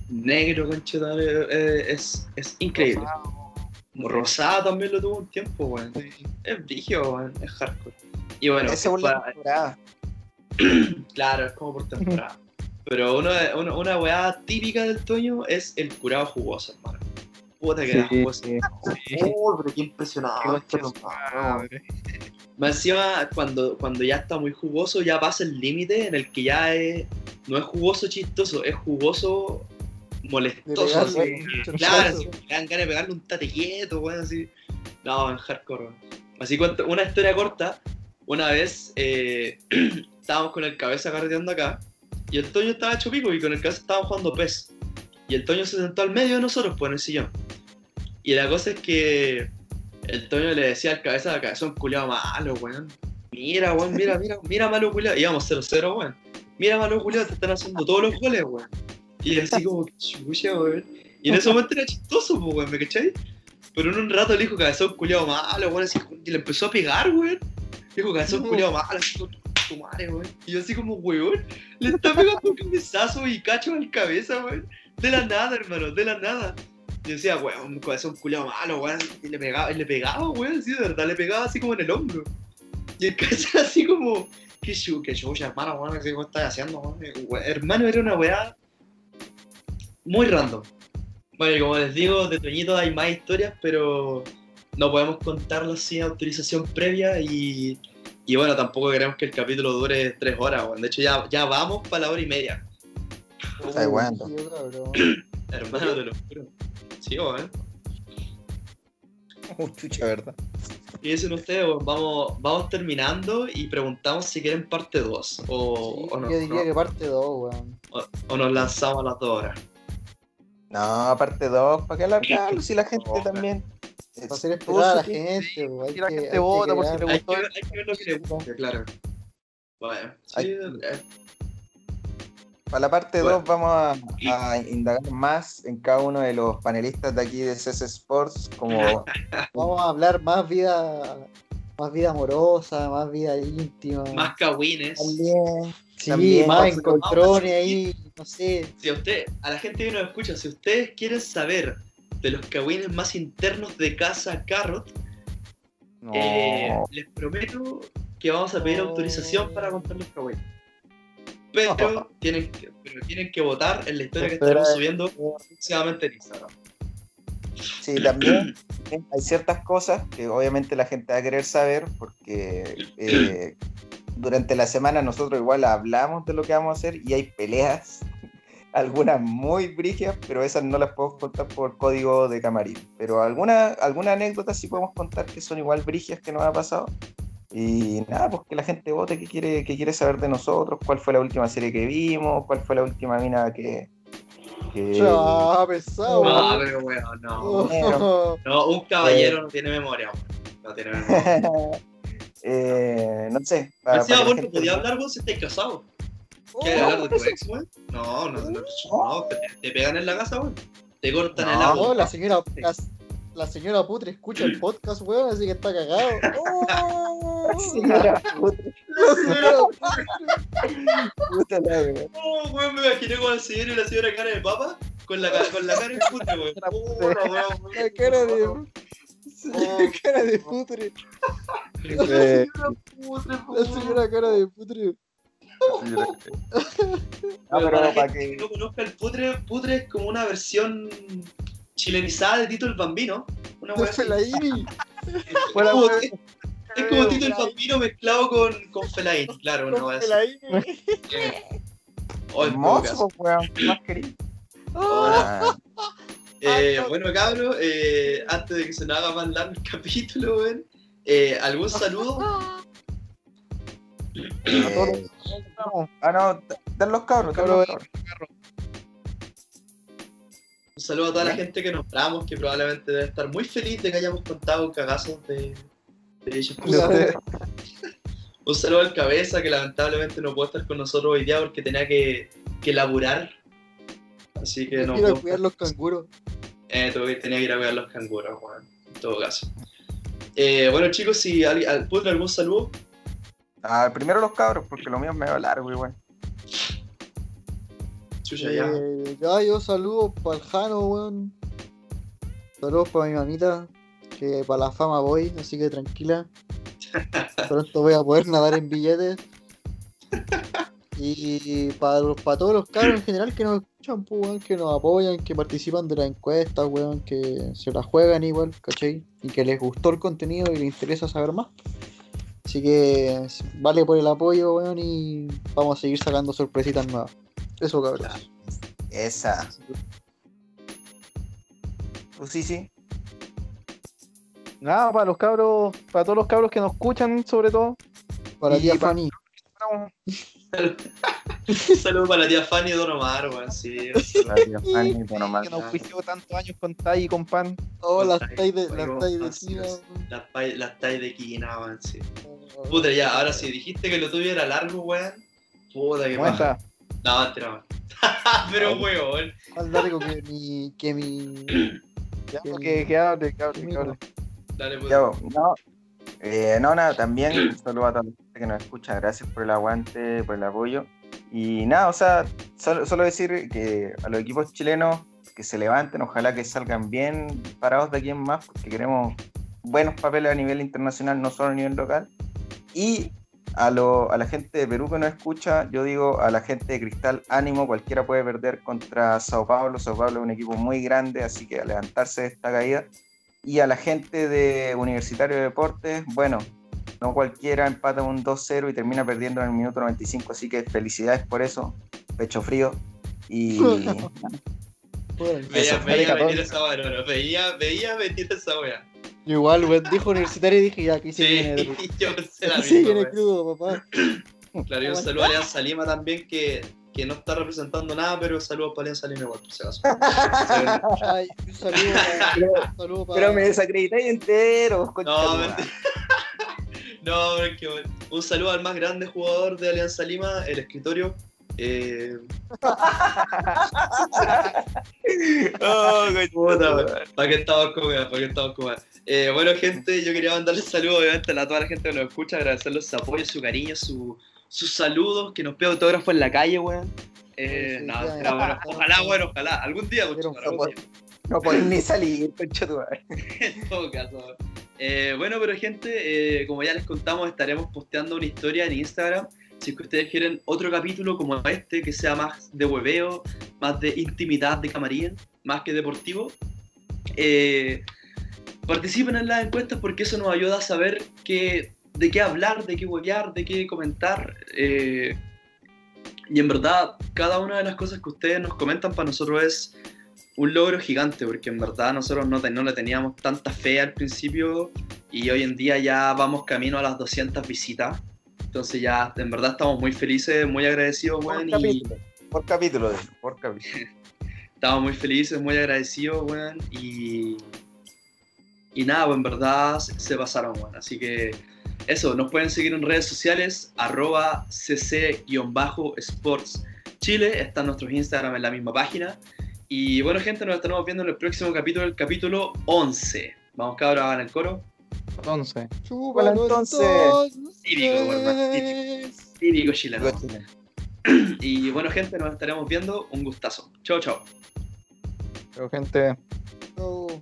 Negro, conchetar, es, es increíble. Rosado también lo tuvo un tiempo, weón. Es brígido, weón. Es hardcore. Y bueno, es la temporada. Claro, es como por temporada. Pero uno, uno- una weá típica del Toño es el curado jugoso, hermano. Puta que era Sí, jugoso. sí. Oh, pero qué impresionante. Qué. Más encima, cuando, cuando ya está muy jugoso, ya pasa el límite en el que ya es, no es jugoso chistoso, es jugoso molestoso. Así claro, así, le dan ganas de pegarle un tate quieto, weón, así. No, en hardcore. Así cuento una historia corta. Una vez eh, estábamos con el cabeza carreteando acá y el Toño estaba hecho pico y con el cabeza estábamos jugando pez. Y el Toño se sentó al medio de nosotros, pues en el sillón. Y la cosa es que el Toño le decía al cabeza, cabeza un culiado malo, weón. Mira, weón, mira, mira, mira, malo culiado. Íbamos 0-0, weón. Mira, malo culiado, te están haciendo todos los goles, weón. Y así como, chucha, weón. Y en ese momento era chistoso, pues, weón, ¿me cachai? Pero en un rato le dijo cabezón culiado malo, weón, así, y le empezó a pegar, weón. Dijo cabezón culiado malo, así con tu madre, weón. Y yo así como, weón, le está pegando un cabezazo y cacho la cabeza, weón. De la nada, hermano, de la nada. Y decía, weón, cabezón culiado malo, weón. Y le pegaba, y le pegaba, weón, así de verdad, le pegaba así como en el hombro. Y el cabezón así como, qué chu, qué chucha, hermano, weón, ¿qué estás haciendo, weón? Weón, Hermano, era una weá muy random. Bueno, y como les digo, de Toñito hay más historias, pero no podemos contarlas sin autorización previa y, y bueno, tampoco queremos que el capítulo dure tres horas, weón. De hecho, ya, ya vamos para la hora y media. Está bueno. Sí, cabrón. Hermano, te lo juro. Sí, weón. Uh, chucha, ¿verdad? Y dicen ustedes, weón, vamos, vamos terminando y preguntamos si quieren parte 2 o, Sí, o no, yo diría no, que parte 2, weón. o- o nos lanzamos a las dos horas. No, aparte dos, ¿para qué alargarlo? Si la gente No, también. Para hacer esperar a la gente, weón. hay si la que- gente hay que vota por si le Hay que, gustó. ver, hay que ver lo que le guste, claro. Bueno, sí, Hay- eh, Para la parte Bueno. 2 vamos a, a indagar más en cada uno de los panelistas de aquí de CS Sports, como Vamos a hablar más vida, más vida amorosa, más vida íntima. más cagüines. También. Sí, También. más encontrones ahí, no sé. Si a usted, a la gente que nos escucha, si ustedes quieren saber de los cagüines más internos de casa Carrot, No. eh, les prometo que vamos a pedir No. autorización para contar los cagüines. Pero tienen, que, pero tienen que votar en la historia que estaremos subiendo próximamente en Instagram. Sí, también hay ciertas cosas que obviamente la gente va a querer saber porque eh, durante la semana nosotros igual hablamos de lo que vamos a hacer y hay peleas, algunas muy brígidas, pero esas no las podemos contar por código de camarín. Pero alguna, alguna anécdota sí podemos contar que son igual brígidas que nos ha pasado. Y nada, pues que la gente vote qué quiere, qué quiere saber de nosotros, cuál fue la última serie que vimos, cuál fue la última mina que... que- Ya, pesado. No, weón. pero bueno, no. No, un caballero no tiene memoria, weón. No tiene memoria. Eh, no sé. para- para que vos la no gente- podías hablar vos si estáis casados. ¿Quieres Oh, hablar de tu ex, weón? No, no, no, no, te, te pegan en la casa, weón. Te cortan el No, agua. No, la señora, la, la señora Putre escucha el podcast, weón, así que está cagado. Oh. Señora, puta, La señora puta la wea. Oh, weón, me imaginé con el señor y la señora cara de papa con la, con la cara de puta, weón. Oh, weón. La cara de. La cara de putre. Eh, La señora cara de putre. No, Pero pero para la que. no conozca el putre, putre es como una versión chilenizada de Tito el Bambino. Una así. Felaini. Es como, es como Tito el Bambino mezclado con, con Fellaini, claro, una así. Felaini. Oh, Hermoso, weón, ¿qué más querido? Ah, Eh, bueno, cabros, eh, antes de que se nos haga más largo el capítulo, weón, eh, ¿algún saludo? eh, ah, no, dan los cabros, dan los cabros. Un saludo a toda la gente que nombramos, que probablemente debe estar muy feliz de que hayamos contado cagazos de, de ellos. Un saludo al cabeza, que lamentablemente no puede estar con nosotros hoy día porque tenía que, que laburar. Así que no. Quiero pudo cuidar los canguros. Eh, tuve tenía que ir a cuidar los canguros, weón. En todo caso. Eh, bueno, chicos, si alguien. al- ¿Pueden algún saludo? Ah, primero los cabros, porque lo mío es medio largo, igual. Chucha, ya. Eh, ya, yo saludo para el Jano, weón. Saludos para mi mamita. Que para la fama voy, así que tranquila. Pronto voy a poder nadar en billetes. Y para todos los cabros en general que nos escuchan, pues, weón, que nos apoyan, que participan de las encuestas, weón, que se las juegan igual, ¿cachai? Y que les gustó el contenido y les interesa saber más. Así que vale por el apoyo, weón, y vamos a seguir sacando sorpresitas nuevas. Eso, cabros. Esa. Pues sí, sí. Nada, para los cabros, para todos los cabros que nos escuchan, sobre todo. Para Y Fanny. Saludos para la tía Fanny Don Omar, weón, sí. La tía Fanny, bueno, más. Que nos auspició tantos años con Tai y con Pan. Oh, las Ay, tais de, las no, tais de Kina. Las tallas de Quina, weón, sí. Puta, ya, ahora sí, dijiste que lo tuyo era largo, weón. Puta, que ¿Cómo paja. está? No, weón. Pero, weón. Más largo que mi. que mi. Ya, Que- que, que hable, que hable, que Mira. hable. Dale, pues. Ya, no, eh, no, nada, también un saludo a toda la gente que nos escucha, gracias por el aguante, por el apoyo. Y nada, o sea, solo, solo decir que a los equipos chilenos que se levanten, ojalá que salgan bien parados de aquí en más, porque queremos buenos papeles a nivel internacional, no solo a nivel local. Y a, lo- a la gente de Perú que nos escucha, yo digo a la gente de Cristal, ánimo, cualquiera puede perder contra Sao Paulo. Sao Paulo es un equipo muy grande, así que a levantarse de esta caída. Y a la gente de Universitario de Deportes, bueno, no cualquiera empata un 2-0 y termina perdiendo en el minuto 95, así que felicidades por eso, pecho frío. Y. Veía, Eso, veía venir esa veía, veía venir esa weá. Yo igual, weón, dijo universitario y dije, ya, aquí se Sí, viene. yo la misma, viene crudo, papá. Claro, y un saludo a Alianza Lima también, que, que no está representando nada, pero saludos para Alianza Lima igual, por si acaso. Ay, un saludo para. Un saludo para. pero me desacreditáis entero, No, mentira. No, pero es que bueno. Un saludo al más grande jugador de Alianza Lima, el escritorio. Eh, Oh, puta, weón. ¿Para qué estamos? ¿Para qué estamos? Eh, bueno, gente, yo quería mandarle saludos obviamente a toda la gente que nos escucha, agradecerles su apoyo, su cariño, su, sus saludos, que nos pide autógrafo en la calle, weón. Eh, Sí, sí, no, bueno, ojalá, bueno, ojalá. Algún día, mucho, un algún día. No podéis ni salir, concha tu en todo caso. Eh, bueno, pero gente, eh, como ya les contamos, estaremos posteando una historia en Instagram. Si es que ustedes quieren otro capítulo como este, que sea más de hueveo, más de intimidad de camarín, más que deportivo, eh, participen en las encuestas porque eso nos ayuda a saber qué, de qué hablar, de qué huevear, de qué comentar. eh, y en verdad, cada una de las cosas que ustedes nos comentan para nosotros es un logro gigante, porque en verdad nosotros no, no le teníamos tanta fe al principio y hoy en día ya vamos camino a las 200 visitas. Entonces ya en verdad estamos muy felices, muy agradecidos, Por weón, y capítulo, por capítulo, por capítulo. estamos muy felices, muy agradecidos, weón, y... Y nada, pues en verdad se, se pasaron, weón. Así que eso, nos pueden seguir en redes sociales, arroba cc-sports Chile, están nuestros Instagram en la misma página. Y bueno, gente, nos estaremos viendo en el próximo capítulo, el capítulo 11. Vamos, cabros, hagan el coro. Entonces, Chúpalo entonces. Típico, entonces. Típico chileno. Chileno. Y bueno, gente, nos estaremos viendo. Un gustazo. Chao, chao. pero gente, Chau.